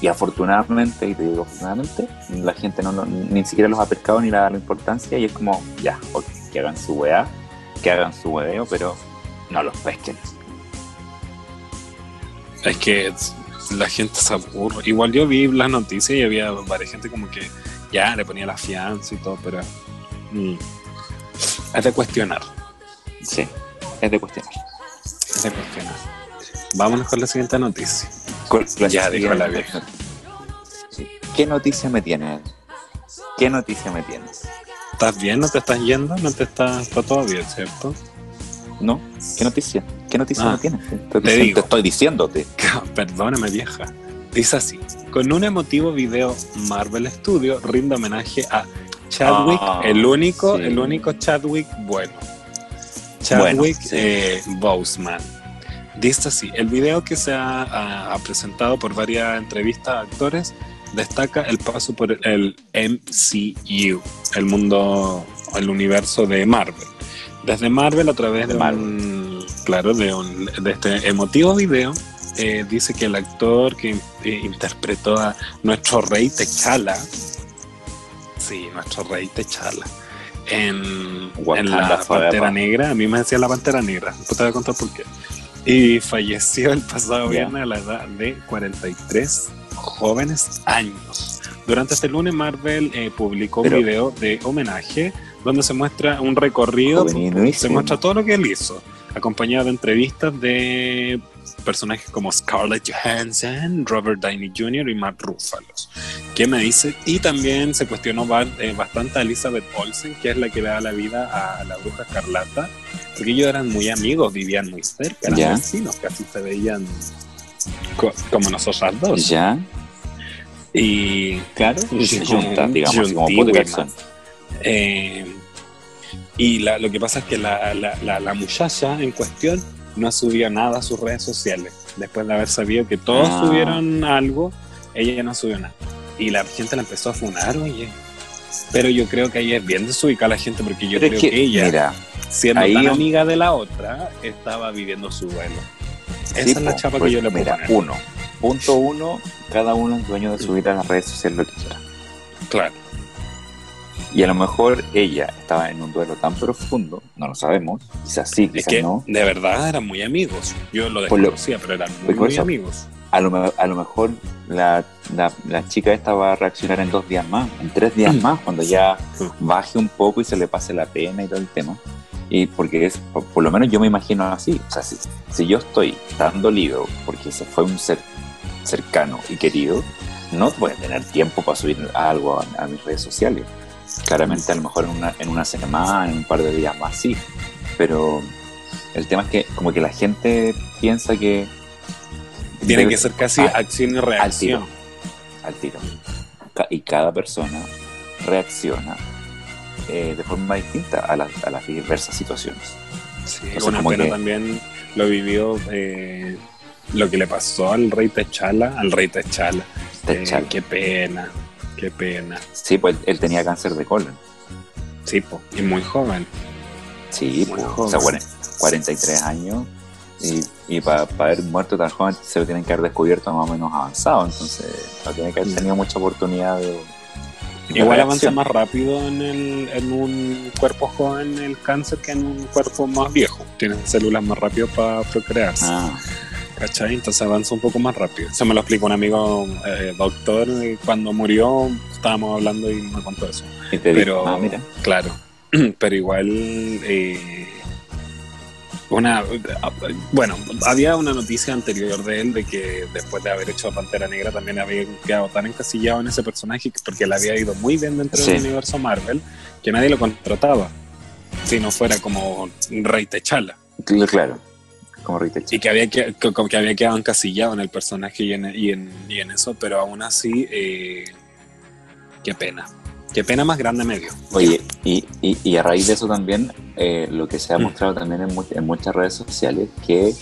Y afortunadamente, y te digo afortunadamente, la gente no, no- ni siquiera los ha pescado ni le ha dado importancia y es como, ya, ok, que hagan su weá, que hagan su hueveo, pero no los pesquen. Es que la gente se aburre. Igual yo vi las noticias y había varias gente como que ya le ponía la fianza y todo, pero mm, es de cuestionar. Sí, es de cuestionar. Es de cuestionar. Vámonos con la siguiente noticia. Con la Ya, dijo la vieja. ¿Qué noticia me tienes? ¿Qué noticia me tienes? ¿Estás bien? ¿No te estás yendo? ¿No te estás está todo bien, cierto? ¿No? ¿Qué noticia? ¿Qué noticia Ah, me tienes? Te digo. te estoy diciéndote. Perdóname, vieja. Dice así: Con un emotivo video, Marvel Studio rinde homenaje a Chadwick, Ah, el único, sí. el único Chadwick bueno. Chadwick Bueno, sí. eh, Boseman. Dice así: El video que se ha, ha- ha presentado por varias entrevistas a actores destaca el paso por el MCU, el mundo, el universo de Marvel. Desde Marvel a través de, De un, claro, de, un, de este emotivo video, eh, dice que el actor que eh, interpretó a nuestro rey T'Challa, sí, nuestro rey T'Challa, en, en la. Pantera Negra, a mí me decía la Pantera Negra, después te voy a contar por qué. Y falleció el pasado Ya. viernes a la edad de 43 jóvenes años. Durante este lunes Marvel eh, publicó Pero- un video de homenaje donde se muestra un recorrido, se muestra todo lo que él hizo, acompañado de entrevistas de personajes como Scarlett Johansson, Robert Downey Jr. y Mark Ruffalo. ¿Qué me dice? Y también se cuestionó eh, bastante a Elizabeth Olsen, que es la que le da la vida a la bruja escarlata, porque ellos eran muy amigos, vivían muy cerca, eran Ya. vecinos, casi se veían co- como nosotras dos. Ya, Y claro. Junta, digamos, como. Eh, y la- lo que pasa es que la- la muchacha en cuestión no subió nada a sus redes sociales. Después de haber sabido que todos Ah. subieron algo, ella no subió nada. Y la gente la empezó a funar, oye. Pero yo creo que ahí es bien desubicada la gente porque yo Pero creo es que, ella, mira, siendo ahí tan amiga de la otra, estaba viviendo su duelo. Esa Sí, es la po, chapa pues, que yo le Mira, poner. uno. Punto uno, cada uno es dueño de subir a las redes sociales lo que quiera. Claro. Y a lo mejor ella estaba en un duelo tan profundo, no lo sabemos, quizás sí, Es quizás que no. de verdad eran muy amigos. Yo lo lo- desconocía, pero eran muy, por muy amigos. A lo, a lo mejor la, la, la chica esta va a reaccionar en dos días más, en tres días Mm. más, cuando ya Mm. baje un poco y se le pase la pena y todo el tema. Y porque es, por, por lo menos yo me imagino así. O sea, si, si yo estoy tan dolido porque se fue un ser cercano y querido, no voy a tener tiempo para subir algo a, a mis redes sociales. Claramente, a lo mejor en una, en una semana, en un par de días más, sí. Pero el tema es que, como que la gente piensa que. Tiene que ser casi al- acción y reacción. al tiro. Ca- Y cada persona reacciona eh, de forma distinta a, las- a las diversas situaciones. Sí, una como pena que- también lo vivió eh, lo que le pasó al rey Techala, al rey Techala. Eh, Techala. qué pena, qué pena. Sí, pues él, tenía cáncer de colon. Sí, po, y muy joven. Sí, Muy pues, joven. o sea, cuare- 43 años. Y, y para haber muerto tan joven se lo tienen que haber descubierto más o menos avanzado. Entonces, no tiene que haber tenido mucha oportunidad de. Igual avanza más rápido en, el, en un cuerpo joven el cáncer que en un cuerpo más viejo. Tienen células más rápido para procrearse. Ah, ¿Cachai? Entonces avanza un poco más rápido. Eso me lo explicó un amigo eh, doctor. eh, Cuando murió, estábamos hablando y me contó eso. y te digo, Pero, ah, mira. claro, pero igual, eh, una, bueno, había una noticia anterior de él de que después de haber hecho Pantera Negra también había quedado tan encasillado en ese personaje que- porque le había ido muy bien dentro Sí. del universo Marvel que nadie lo contrataba si no fuera como Rey Techala Cl- Claro, como Rita y que había, que, que- había quedado encasillado en el personaje y en, y en, y en eso, pero aún así, eh, qué pena. Qué pena más grande me dio. Oye, y, y, y a raíz de eso también, eh, lo que se ha Mm. mostrado también en, en muchas redes sociales, que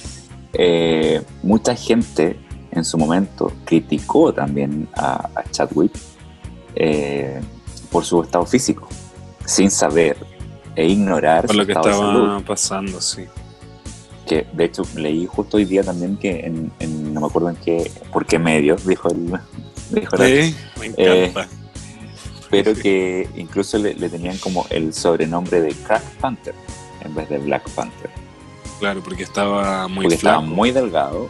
eh, mucha gente en su momento criticó también a, a Chadwick eh, por su estado físico, sin saber e ignorar Por lo que salud. estaba pasando, sí. Que de hecho leí justo hoy día también que en, en- no me acuerdo en qué, por qué medio, dijo el, dijo la- Sí, me encanta. pero que incluso le, le tenían como el sobrenombre de Crack Panther en vez de Black Panther. claro, porque estaba muy porque flaco. estaba muy delgado,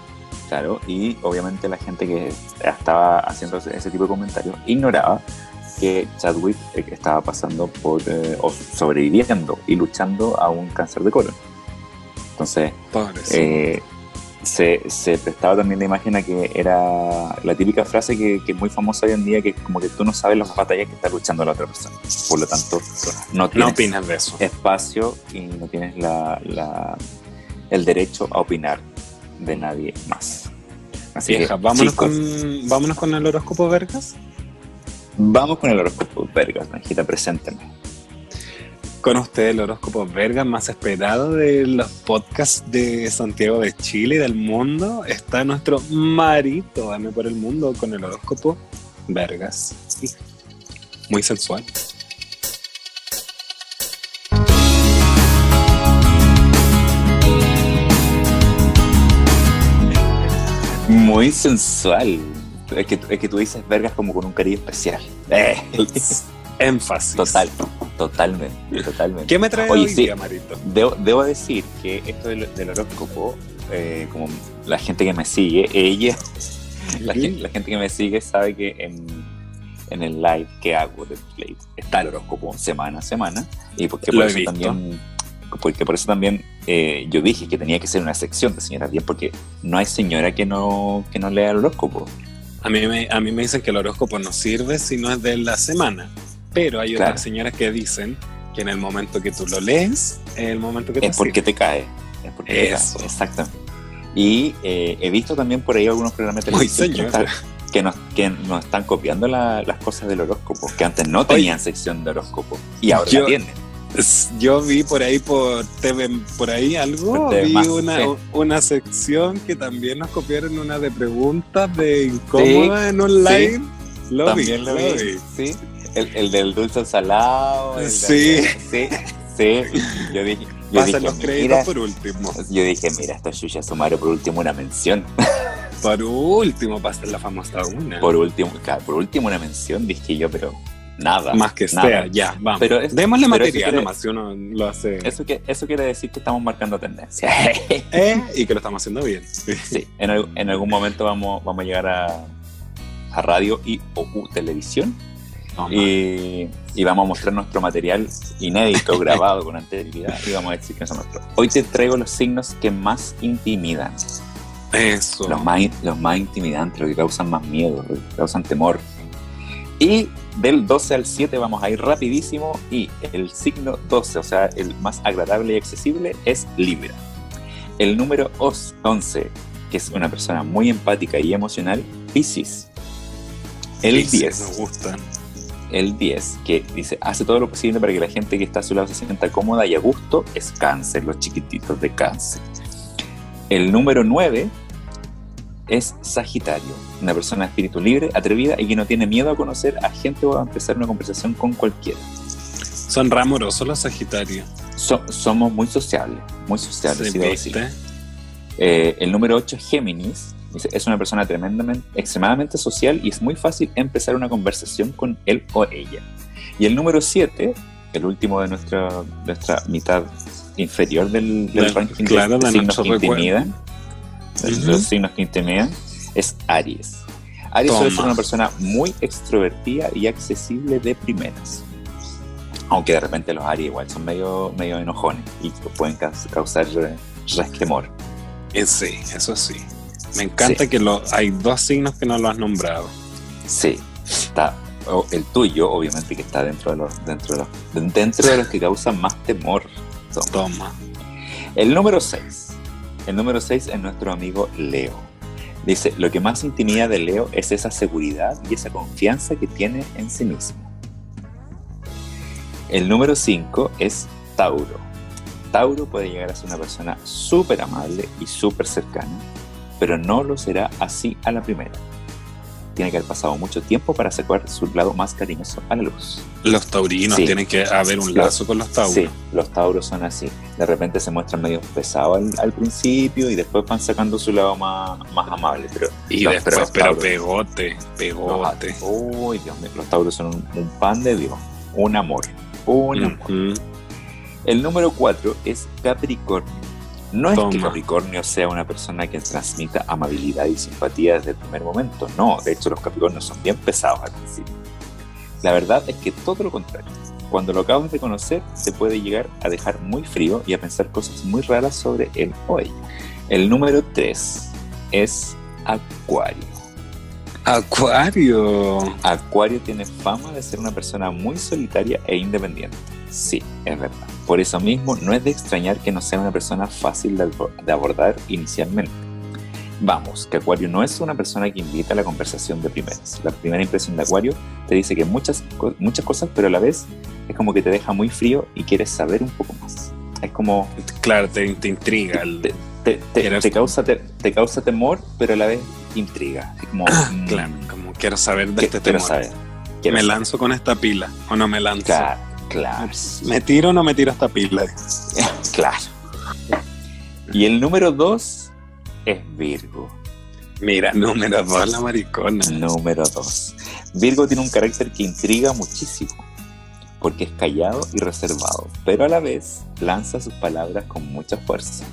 claro, y obviamente la gente que estaba haciendo ese tipo de comentarios ignoraba que Chadwick eh, estaba pasando por, eh, o sobreviviendo y luchando a un cáncer de colon. Entonces, eh, se, se prestaba también la imagen a que era la típica frase que, que es muy famosa hoy en día, que es como que tú no sabes las batallas que está luchando la otra persona. Por lo tanto, no no tienes opinas de eso. espacio y no tienes la, la- el derecho a opinar de nadie más. Así Vieja, que, vámonos, chicos, con, vámonos con el horóscopo Vergas. vamos con el horóscopo Vergas, Najita, preséntame. Con usted el horóscopo Vergas más esperado de los podcasts de Santiago de Chile y del mundo. Está nuestro marito, dame por el mundo, con el horóscopo Vergas. Muy sensual. Muy sensual. Es que, es que tú dices Vergas como con un cariño especial. Eh, Énfasis. total, totalmente, totalmente. ¿Qué me trae Oye, hoy sí. día, Marito? Debo, debo decir que esto del, del horóscopo, eh, como la gente que me sigue, ella, la, gen- la gente que me sigue sabe que en, en el live que hago de Play está el horóscopo semana a semana y porque por eso también porque por eso también eh, yo dije que tenía que ser una sección de señoras bien porque no hay señora que no que no lea el horóscopo A mí, me, a mí me dicen que el horóscopo no sirve si no es de la semana. Pero hay Claro. otras señoras que dicen que en el momento que tú lo lees, es el momento que te es porque sirve. te cae es porque te Eso. cae exactamente y eh, he visto también por ahí algunos programas de televisión que, que nos, que nos están copiando la- las cosas del horóscopo que antes no tenían sección de horóscopo y ahora Yo- la tienen Yo vi por ahí por TV, por ahí algo, Por vi más, una, sí. una sección que también nos copiaron una de preguntas de incómoda en online. Lo También vi, lo vi. El, el del dulce al salado. el Sí. del- sí. Sí. Yo dije, yo Pasan dije, los créditos mira, por último. yo dije, mira, esto es Yuya Sumario por último una mención. Por último, pasa la famosa una. Por último, claro, por último una mención, dije yo, pero nada. Más que nada. sea, ya, vamos. Pero es- Démosle pero eso material quiere- nomás si uno lo hace. Eso, que, eso quiere decir que estamos marcando tendencia. Eh, y que lo estamos haciendo bien. sí, en algún momento vamos, vamos a llegar a, a radio y o u televisión Y, y vamos a mostrar nuestro material inédito, grabado con anterioridad y vamos a decir que son nuestros. Hoy te traigo los signos que más intimidan, Eso. los más, los más intimidantes, los que causan más miedo, los que causan temor. Y del 12 al 7 vamos a ir rapidísimo y el signo 12, o sea, el más agradable y accesible es Libra. El número os- 11, que es una persona muy empática y emocional, Pisces. El Dice, 10, Me gustan. El 10, que dice, hace todo lo posible para que la gente que está a su lado se sienta cómoda y a gusto, es cáncer, los chiquititos de cáncer. El número 9 es Sagitario, una persona de espíritu libre, atrevida y que no tiene miedo a conocer a gente o a empezar una conversación con cualquiera. Son ramorosos los Sagitarios. So- somos muy sociables, muy sociables, ¿Sí? Eh, el número 8, Géminis, dice, es una persona tremendamente, extremadamente social y es muy fácil empezar una conversación con él o ella. Y el número 7, el último de nuestra, nuestra mitad inferior del, ranking claro, de, de signos que intimidan, los signos que intimidan, es Aries. Aries suele ser Toma. una persona muy extrovertida y accesible de primeras. Aunque de repente los Aries igual son medio, medio enojones y pueden caus- causar eh, resquemor. Eh, sí, eso sí. Me encanta que lo, hay dos signos que no lo has nombrado. Sí, está el tuyo, obviamente que está dentro de los dentro de los, dentro de los que causan más temor. Toma. Toma. El número 6. El número 6 es nuestro amigo Leo. Dice, lo que más intimida de Leo es esa seguridad y esa confianza que tiene en sí mismo. El número 5 es Tauro. Tauro puede llegar a ser una persona súper amable y súper cercana, pero no lo será así a la primera. Tiene que haber pasado mucho tiempo para sacar su lado más cariñoso a la luz. Los taurinos Sí. tienen que haber un lazo con los tauros. Sí, los tauros son así. De repente se muestran medio pesados al, al principio y después van sacando su lado más, más amable. Pero, Y No, después, pero pegote, pegote. Uy, Dios mío, los tauros son un, un pan de Dios, un amor, un amor. El número 4 es Capricornio. No es que. Capricornio sea una persona que transmita amabilidad y simpatía desde el primer momento. No, de hecho los Capricornios son bien pesados al principio. La verdad es que todo lo contrario. Cuando lo acabas de conocer, te puede llegar a dejar muy frío y a pensar cosas muy raras sobre él o ella. El número 3 es Acuario. Acuario. Acuario tiene fama de ser una persona muy solitaria e independiente. Sí, es verdad. Por eso mismo, no es de extrañar que no sea una persona fácil de, abor- de abordar inicialmente. Vamos, que Acuario no es una persona que invita a la conversación de primeras. La primera impresión de Acuario te dice que muchas, muchas cosas, pero a la vez es como que te deja muy frío y quieres saber un poco más. Es como Claro, te, te intriga. el- te, te- te- Quieres- te causa, te, te causa temor, pero a la vez intriga. Como, mm, Claro, como quiero saber de que- este quiero tema. saber. ¿Me saber. lanzo con esta pila o no me lanzo? Claro, claro. ¿Me tiro o no me tiro esta pila? Claro. Y el número dos es Virgo. Mira, número dos, la maricona. Número dos. Virgo tiene un carácter que intriga muchísimo, porque es callado y reservado, pero a la vez lanza sus palabras con mucha fuerza.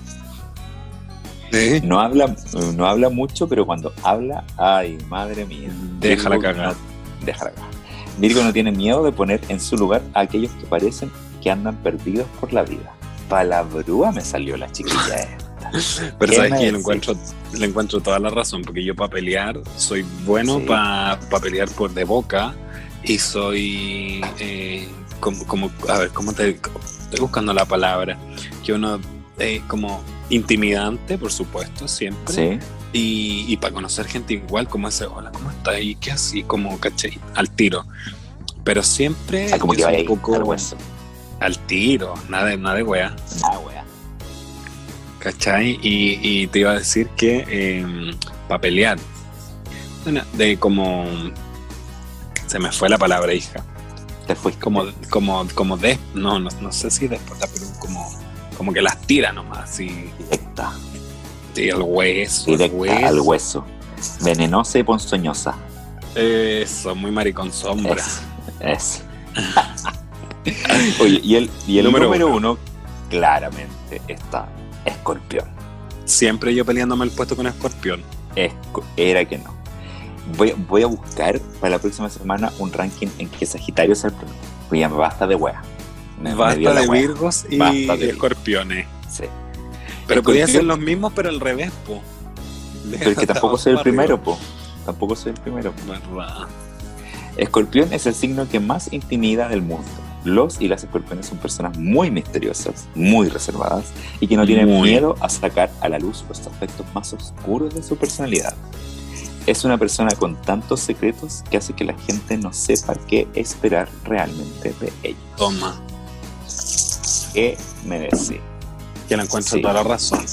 ¿Sí? No habla, no habla mucho, pero cuando habla, ay, madre mía. Déjala cagar. no- déjala cagar. Virgo no tiene miedo de poner en su lugar a aquellos que parecen que andan perdidos por la vida. Palabrúa me salió la chiquilla esta. Pero ¿Qué sabes que le encuentro, le encuentro toda la razón, porque yo para pelear soy bueno Sí. para pelear por de boca y soy eh, como, como, a ver, ¿cómo te estoy buscando la palabra? Que uno eh, como intimidante, por supuesto, siempre. Sí, Y, y para conocer gente igual, como ese, hola, ¿cómo estás? Y qué así, como, caché, al tiro. Pero siempre como que vaya un poco al hueso. al tiro, nada de, nada de wea. Ah, wea. ¿Cachai? Y, y te iba a decir que para pelear, bueno, de como. Se me fue la palabra, hija. Te fuiste. Como, como, como de. No, no, no sé si déspota, pero como, como que las tira nomás, así. Directa. Sí, el hueso. Directa hueso. al hueso. Venenosa y ponzoñosa. Eso, muy maricón sombra. Es. es. Oye, y el, y el Número número, uno. uno. claramente está Escorpión. Siempre yo peleándome el puesto con escorpión. Esco- era que no. Voy, voy a buscar para la próxima semana un ranking en que Sagitario sea el primero. Pues ya me basta de wea. Me, me Basta la de virgos y, Basta de y escorpiones. Sí. Pero podía Escorpión- ser los mismos, pero al revés, po. Pero es que tampoco soy el arriba. primero, po. Tampoco soy el primero. ¿Verdad? Escorpión es el signo que más intimida del mundo. Los y las escorpiones son personas muy misteriosas, muy reservadas y que no tienen Muy. miedo a sacar a la luz los aspectos más oscuros de su personalidad. Es una persona con tantos secretos que hace que la gente no sepa qué esperar realmente de ellos. Toma. ¿Qué me decís? Que la encuentro Sí. toda la razón.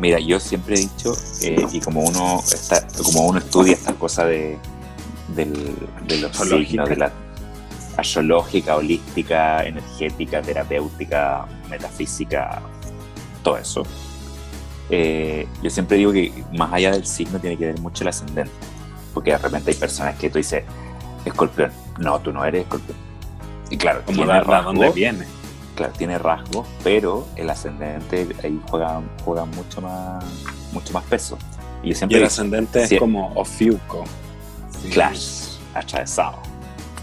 Mira, yo siempre he dicho, eh, y como uno está, como uno estudia esta cosa de, del- de los signos, de la astrológica, holística, energética, terapéutica, metafísica, todo eso. eh, yo siempre digo que más allá del signo tiene que ver mucho el ascendente. Porque de repente hay personas que tú dices, escorpión, no, tú no eres escorpión. Y claro, Como tiene dar a rasgos, dónde viene. Claro, tiene rasgos, pero el ascendente ahí juega, juega mucho más mucho más peso. Y el digo, ascendente es como Ofiuco. Sí. Clash, atravesado.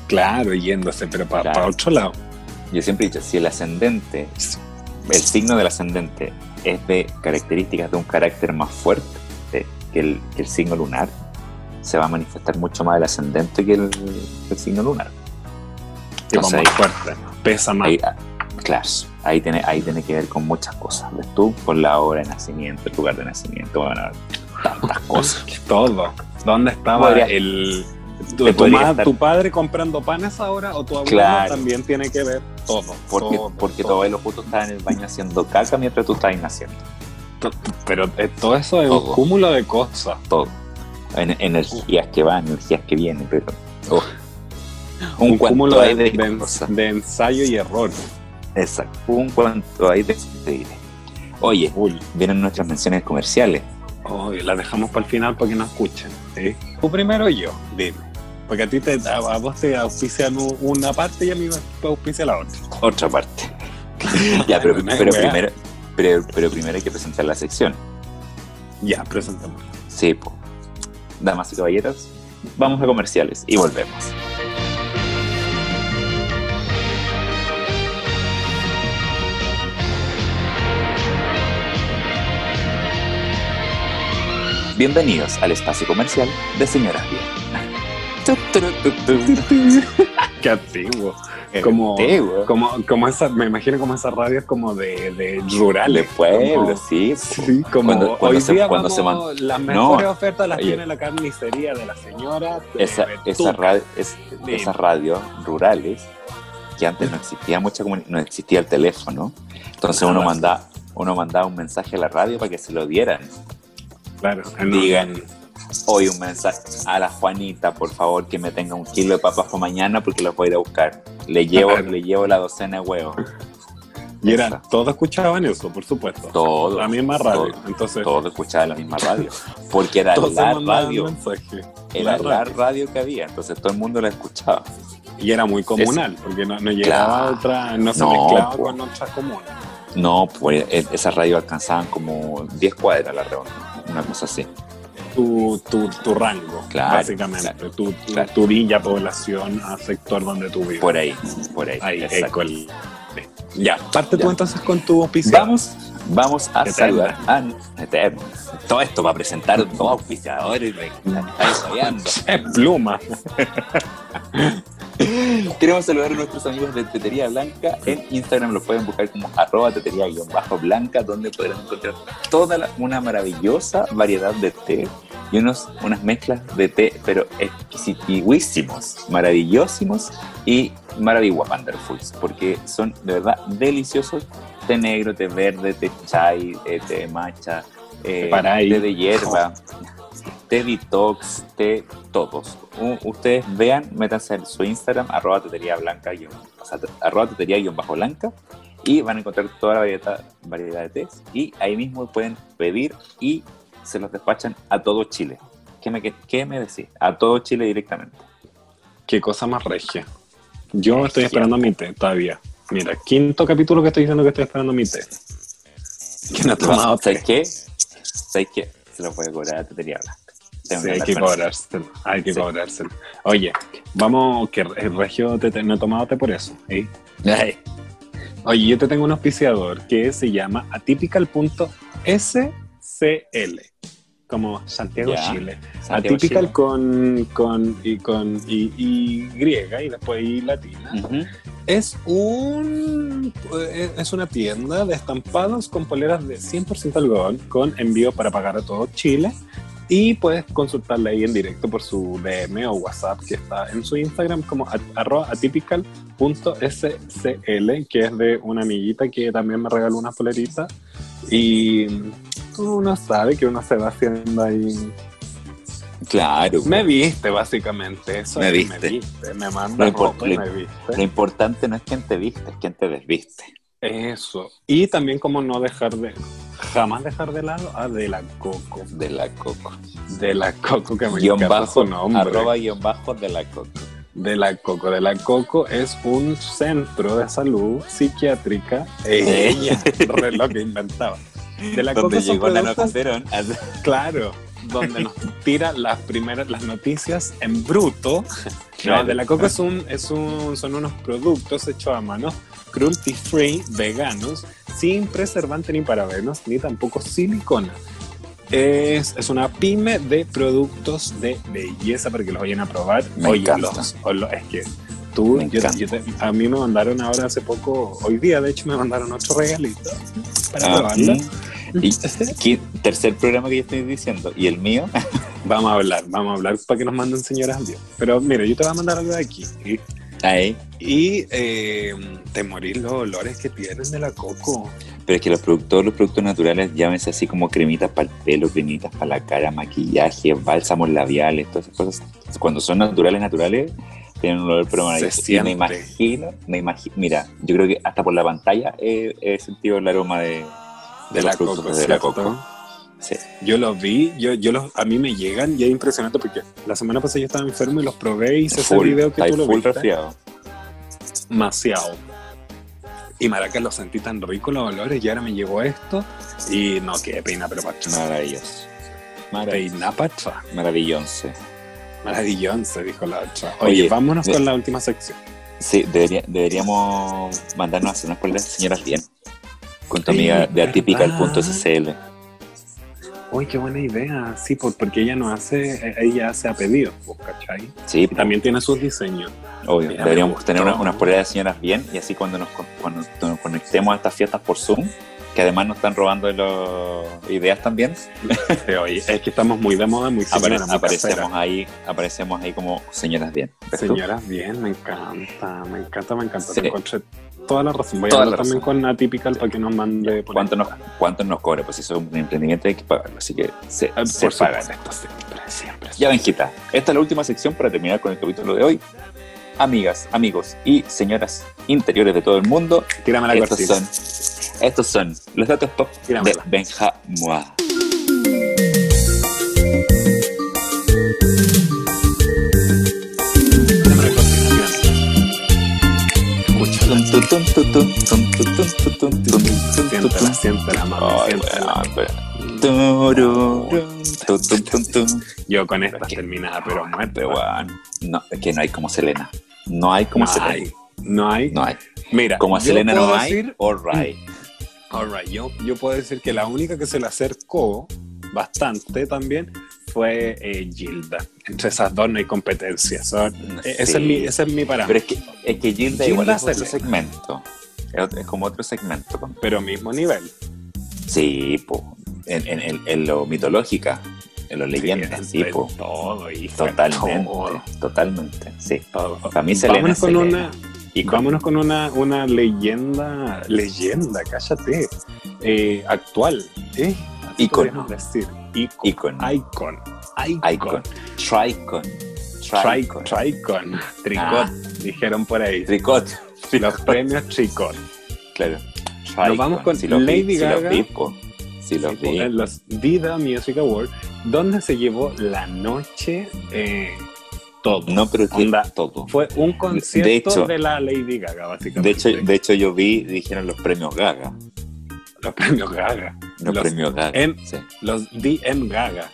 Claro, yéndose, pero para Claro. otro lado. Yo siempre he dicho, si el ascendente, el signo del ascendente es de características de un carácter más fuerte que el, que el signo lunar, se va a manifestar mucho más el ascendente que el, que el signo lunar. Entonces, más fuerte. Pesa más. Ahí, claro, ahí tiene, ahí tiene que ver con muchas cosas. ¿Ves tú? Con la hora de nacimiento, el lugar de nacimiento, bueno, tantas cosas. Todo. ¿Dónde estaba Podría- el. Tu, tu podría ma- estar- tu padre comprando panes ahora o tu abuelo Claro. también tiene que ver todo. Porque, todo, porque tu todo. abuelo justo estaba en el baño haciendo caca mientras tú estabas naciendo. Pero eh, todo eso es Todo. un cúmulo de cosas. Todo. En- energías que van, energías que vienen, pero. oh. Un, cúmulo de, de, de ensayo y error. Exacto. Un cuanto hay de. de- Oye, vienen nuestras menciones comerciales. Oh, y la dejamos para el final para que nos escuchen. ¿sí? Tú primero y yo, dime. Porque a ti te, a, a vos te auspician una parte y a mí me auspicia la otra. Otra parte. ya, pero, primero. Pero, pero primero hay que presentar la sección. Ya, presentamos. Sí, po. Damas y caballeros, vamos a comerciales y volvemos. Bienvenidos al espacio comercial de Señoras Bien. Qué antiguo. Como, como, como esa, me imagino como esa radio es como de, de rural. de pueblo, sí. po. Sí, como Cuando- cuando hoy se- día cuando se vamos, las mejores ofertas las oye. tiene la carnicería de la señora. de Esa, esa radio, es- Dime. esas radios rurales, que antes no existía mucha no existía el teléfono, entonces uno mandaba, uno mandaba un mensaje a la radio para que se lo dieran. Claro, Digan, hoy un mensaje a la Juanita, por favor, que me tenga un kilo de papas para mañana porque los voy a ir a buscar. Le llevo, Claro. le llevo la docena de huevos. Y era, Esa. todos escuchaban eso, por supuesto. Todo. La misma radio. todo. Entonces, Todo escuchaba la misma radio. Porque era todos la radio. Era La radio. radio que había. Entonces todo el mundo la escuchaba. Y era muy comunal, porque no, no llegaba Claro. otra, no se No, mezclaba po. con otras comunas. No, pues e- esas radios alcanzaban como 10 cuadras a la redonda. Una cosa así. tu, tu, tu rango, Claro, básicamente. claro, tu, tu, claro. tu villa, población, a sector donde tú vives. Por ahí, por ahí. Ahí, exacto. école. Ya, parte Ya. tú entonces con tu auspicio. Vamos, vamos a Eterna. saludar a Eterna. Todo esto para presentar dos auspiciadores. me la estáis sabiando. Es pluma. Queremos saludar a nuestros amigos de Tetería Blanca. En Instagram los pueden buscar como arroba tetería-blanca, donde podrán encontrar toda la- una maravillosa variedad de té y unos, unas mezclas de té, pero exquisitísimos, maravillosimos y maravillosos wonderfuls, porque son de verdad deliciosos. Té negro, té verde, té chai, eh, té matcha, eh, té de hierba, té detox, té todos. U- ustedes vean, métanse en su Instagram, arroba tetería blanca, guión- o sea, te- arroba tetería guion bajo blanca, y van a encontrar toda la variedad, variedad de tés. Y ahí mismo pueden pedir y se los despachan a todo Chile. ¿Qué me, qué, me decís? A todo Chile directamente. Qué cosa más regia. Yo estoy esperando mi té todavía. Mira, quinto capítulo que estoy diciendo que estoy esperando mi té. No he tomado té. ¿Sabes qué? ¿Sabes qué? Se voy a cobrar a tetería blanca. Sí, hay que cobrárselo. Hay que Sí. cobrárselo. Oye, vamos, que el regio te, te- no tomado por eso. ¿eh? Ay, Oye, yo te tengo un auspiciador que se llama atypical.scl, como Santiago. Chile. Santiago, Atypical Chile. con, con, y, con y, y griega y después y latina. Es un eh, es una tienda de estampados con poleras de 100% algodón con envío para pagar a todo Chile y puedes consultarla ahí en directo por su DM o WhatsApp que está en su Instagram como atypical.scl que es de una amiguita que también me regaló una polerita y uno sabe que uno se va haciendo ahí Claro. me viste básicamente eso Me es, viste. me viste me Lo manda impor- ropa y lo- me viste Lo importante no es quién te viste, es quién te desviste. Eso. Y también como no dejar de, jamás dejar de lado a De la Coco. De la coco. De la Coco, que me Guión encanta bajo, su nombre. arroba guion bajo de la coco. De la Coco. De la Coco es un centro de salud psiquiátrica. Ella, re lo que inventaba. De la Donde llegó Nano productos- Calderón. Claro, donde nos tira las primeras, las noticias en bruto. No, de la Coco es un, es un, son unos productos hechos a mano, cruelty free, veganos, sin preservante ni parabenos, ni tampoco silicona. Es, es una pyme de productos de belleza para que los vayan a probar. Me Oye, los- o lo- es que tú, yo- yo te- a mí me mandaron ahora hace poco, hoy día de hecho me mandaron otro regalito para Ah, probarlo. Y qui- tercer programa que yo estoy diciendo. ¿Y el mío? Vamos a hablar, vamos a hablar para que nos manden señoras bien. Pero mira, yo te voy a mandar algo de aquí. Y, Ahí. y eh, te morís los olores que tienen de la coco. Pero es que los productos, los productos naturales, llámense así como cremitas para el pelo, cremitas para la cara, maquillaje, bálsamos labiales, todas esas cosas. Cuando son naturales, naturales, tienen un olor pero maravilloso. Y me imagino, me imagino, mira, yo creo que hasta por la pantalla he, he sentido el aroma de, de, De los la productos coco, de la coco. Sí. Yo los vi, yo, yo los, a mí me llegan y es impresionante porque la semana pasada yo estaba enfermo y los probé y hice ese Full, video que tú lo full viste. resfriado. Demasiado. Y Maracas los sentí tan ricos los olores y ahora me llegó esto y no, qué pena, pero atrás. Maravilloso. Maravilloso. Peina para atrás. Maravilloso. Maravillón, se dijo la otra. Oye, Oye, vámonos de- con la última sección. Sí, debería- deberíamos mandarnos a hacer unas poleras señoras bien. Con tu Sí, amiga de ¿verdad? atypical.scl. Uy, qué buena idea. Sí, por- porque ella no hace, eh, ella hace a pedido, pues, ¿cachai? Sí, Y también tiene sus diseños. obvio. Mira, Deberíamos tener unas, unas poleras de señoras bien y así cuando nos, cuando nos conectemos a estas fiestas por Zoom, que además nos están robando las ideas también, oye, es que estamos muy de moda, muy apare- señora, muy aparecemos casera. ahí, aparecemos ahí como señoras bien. Señoras, bien, me encanta, me encanta, me encanta. Sí. Te encontré toda la razón. Voy Toda a la hablar también con Atypical para que nos mande. por ¿Cuánto nos, ¿Cuánto nos cobra? Pues si eso es un emprendimiento hay que pagarlo, así que se, Ah, se por paga. supuesto, siempre, siempre. Ya ven, Gita, esta es la última sección para terminar con el capítulo de hoy. Amigas, amigos y señoras interiores de todo el mundo, Tírame la son, estos son los datos top de. Benja Moa. Mami. Yo con esta Es que- terminada, pero muerte, weón. No, es que no hay como Selena. No hay como Selena. no hay. No hay. Mira, Como Selena no hay, decir- alright. Yo, yo puedo decir que la única que se le acercó bastante también fue eh, Gilda. Entre esas dos no hay competencia. son- eh, ese, Sí. es mi, ese es mi parámetro. Pero es que, es que Gilda, Gilda igual es otro segmento. Es, como otro segmento. Pero mismo nivel. Sí, po. En, en, en- en lo mitológica, en lo leyendas, sí, entre po. Todo, hijo, Totalmente, todo, totalmente, sí. todo. Para mí Selena con Selena. una, Y vámonos con una, una leyenda, leyenda, cállate, eh, actual, ¿eh? Ícono. podríamos decir. Icon. Icon. Icon. Icon. Tricon. Tri- Tricon. Tricon. Tricot, Ah. dijeron por ahí. Tricot. Los premios Tricot. Claro. Nos vamos con si los Lady Gaga. Si los. Si los vi. En los Dida Music Awards, donde se llevó la noche eh, todo. No, pero que Onda. todo. Fue un concierto de, hecho- la Lady Gaga, básicamente. De hecho, de hecho, yo vi, dijeron los premios Gaga. los premios Gaga. Los, Los premios Gaga. en- sí. Los DM Gaga.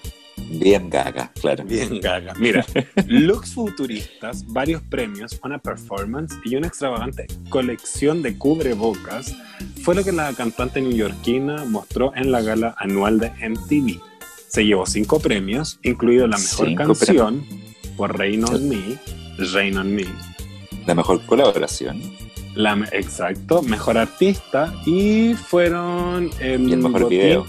Bien Gaga, claro. Bien Gaga. Mira, looks futuristas, varios premios, una performance y una extravagante colección de cubrebocas fue lo que la cantante neoyorquina mostró en la gala anual de MTV. Se llevó cinco premios, incluido la mejor Cinco canción por Rain on Me, Rain on Me, La mejor colaboración. la exacto, mejor artista y fueron el, Y el mejor botín- video.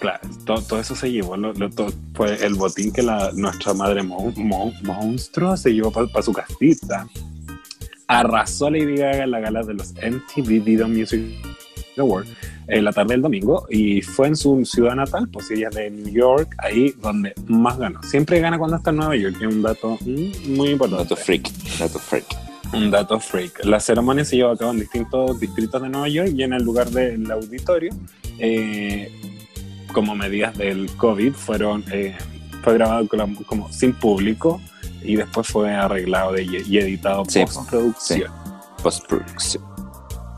Claro, todo, todo eso se llevó, lo- lo- todo- fue el botín que la, nuestra madre mon- mon- monstruo se llevó para su casita. Arrasó Lady Gaga en la gala de los MTV Video Music Awards en la tarde del domingo y fue en su ciudad natal, pues ella es de New York, ahí donde más ganó. Siempre gana cuando está en Nueva York, es un dato muy importante. Dato freak. Dato freak. Un dato freak. La ceremonia se llevó a cabo en distintos distritos de Nueva York y en el lugar del auditorio, eh, como medidas del COVID, fueron, eh, fue grabado como, como sin público y después fue arreglado de- y editado Sí, postproducción. Postproducción.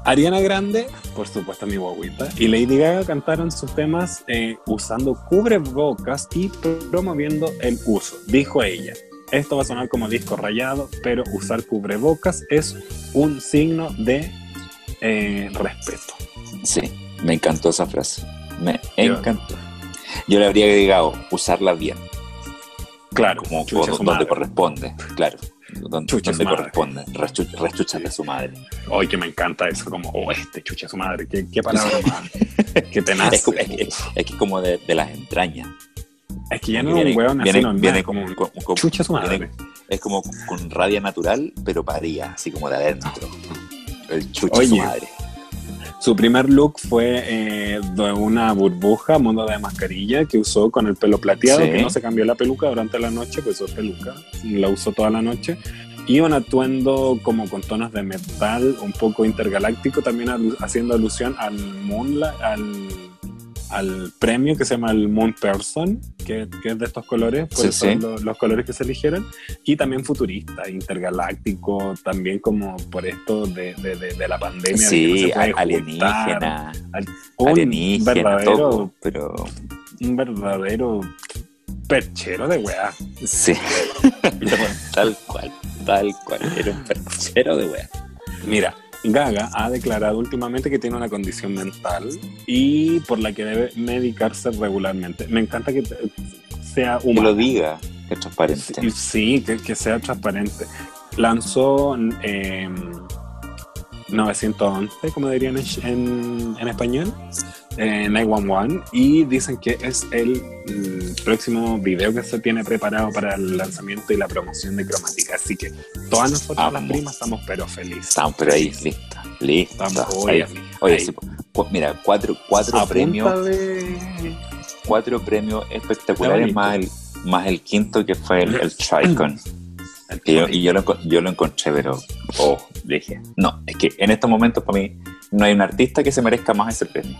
Ariana Grande, por supuesto mi guaguita, y Lady Gaga cantaron sus temas eh, usando cubrebocas y promoviendo el uso. Dijo ella, esto va a sonar como disco rayado, pero usar cubrebocas es un signo de eh, respeto. Sí, me encantó esa frase. Me Yo- encantó. Yo le habría agregado usarla bien, Claro, como su donde madre. corresponde, claro. Donde, Chucha donde corresponde. Rechu, rechuchale a su madre. Hoy que me encanta eso, como, oh, este chucha su madre, qué, qué palabra más. que te nace. Es, es, que- es que como de, de las entrañas. Es que ya no Viene- es un hueón así viene- como con- chucha su madre. viene- es como con rabia natural, pero paría, así como de adentro. El chucho Oye. su madre. Su primer look fue eh, de una burbuja, mundo de mascarilla, que usó con el pelo plateado, Sí. que no se cambió la peluca durante la noche, pues usó peluca, la usó toda la noche. Y un atuendo como con tonos de metal, un poco intergaláctico, también haciendo alusión al Moonlight, al, al premio que se llama el Moon Person, que, que es de estos colores, por Sí, eso sí. lo- los colores que se eligieron. Y también futurista, intergaláctico, también como por esto de, de- de- de la pandemia. no Sí, a- alienígena, juntar. Un alienígena, verdadero, todo, pero un verdadero perchero de weá. sí, tal cual, tal cual, era un perchero de wea. Mira, Gaga ha declarado últimamente que tiene una condición mental y por la que debe medicarse regularmente. Me encanta que sea Que humano. lo diga, que es transparente. Sí, sí, que, que sea transparente. Lanzó eh, 911, como dirían en, en- en español, eh, 911, y dicen que es el, mm, próximo video que se tiene preparado para el lanzamiento y la promoción de cromática. Así que todas nosotras las Vamos. primas estamos pero felices. Estamos pero ahí, lista, lista. Estamos Ahí. hoy, Oye, ahí. sí, mira, cuatro, cuatro A premios, de... cuatro premios espectaculares más el, más el quinto que fue el, el Tricon. Yo- y yo lo, yo lo encontré, pero, oh, dije, no, es que en estos momentos para mí no hay un artista que se merezca más ese premio.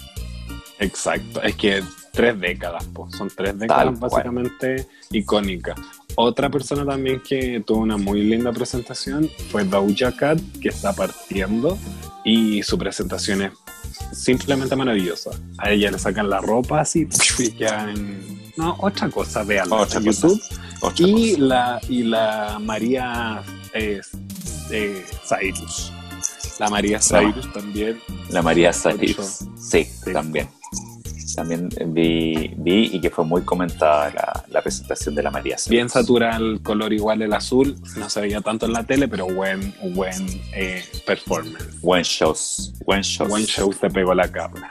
Exacto, es que tres décadas, po. son tres décadas Tal cual. básicamente icónicas. Otra persona también que tuvo una muy linda presentación fue Doja Cat, que está partiendo y su presentación es simplemente maravillosa. A ella le sacan la ropa así y quedan... No, otra cosa, veanla Otra en cosa. YouTube. Otra Y cosa. la, y la María eh, eh, Cyrus. La María Cyrus también. La María. Cyrus. Sí, Sí. también. También vi, vi y que fue muy comentada la, la presentación de la María Cyrus. Bien satura el color igual el azul. No se veía tanto en la tele, pero buen, buen eh, performance. Buen shows. Buen shows. Buen show se pegó la cabra.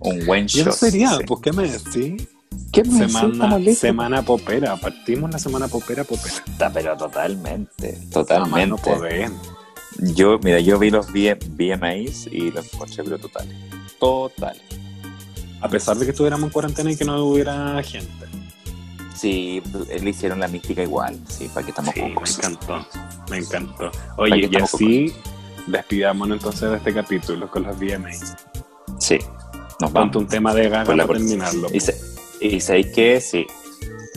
Un buen show. eso sería, sí. pues, ¿qué me decís? ¿Qué me? Semana, semana popera. Partimos la semana popera, popera. Está, pero totalmente. Totalmente. no podemos. Yo, mira, yo vi los VMAs y los encontré, pero totales. Totales. A pesar de que estuviéramos en cuarentena y que no hubiera gente. Sí, le hicieron la mística igual. Sí, para que estamos Sí, con me encantó. Me encantó. Oye, y así despidámonos entonces de este capítulo con los VMA. Sí, nos vamos. un tema de la para terminarlo. Y, se- y sabéis que sí.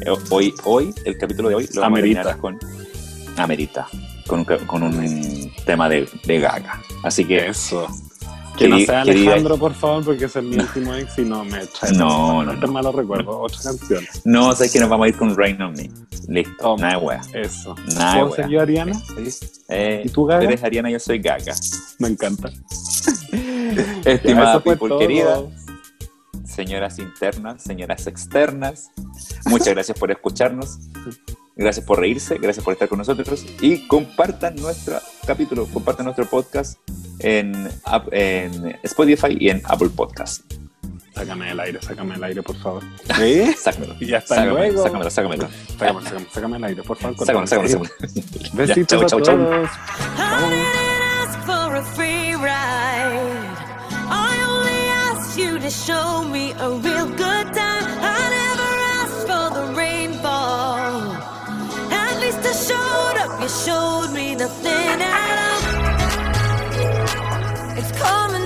Eh, Hoy, hoy, el capítulo de hoy lo vamos Amerita. a terminar con. Amerita. Con con un tema de, de gaga. Así que. Eso. Que no sea Alejandro, por favor, porque ese es mi último ex y no me trae No, no, no, no. malos recuerdos. Otra canción. No, sabes que nos vamos a ir con Rain on Me. Listo. Nada, wea. Eso. Nada, ¿Puedo ser yo, Ariana? Eh, ¿Y tú, Gaga? tú eres Ariana, yo soy Gaga. Me encanta. Estimada people todo. querida, señoras internas, señoras externas, muchas gracias por escucharnos, gracias por reírse, gracias por estar con nosotros y compartan nuestro capítulo, compartan nuestro podcast en, en Spotify y en Apple Podcast. Sácame el aire, sácame el aire, por favor. ¿Eh? Sácamelo. Y hasta sácamelo, luego. Sácamelo, sácamelo. Sácame, sácame, sácame el aire, por favor. Sácamelo, sácamelo, sácamelo. Besitos Ya, chau, a chau, chau. todos. I didn't showed up. You showed me nothing at all. It's coming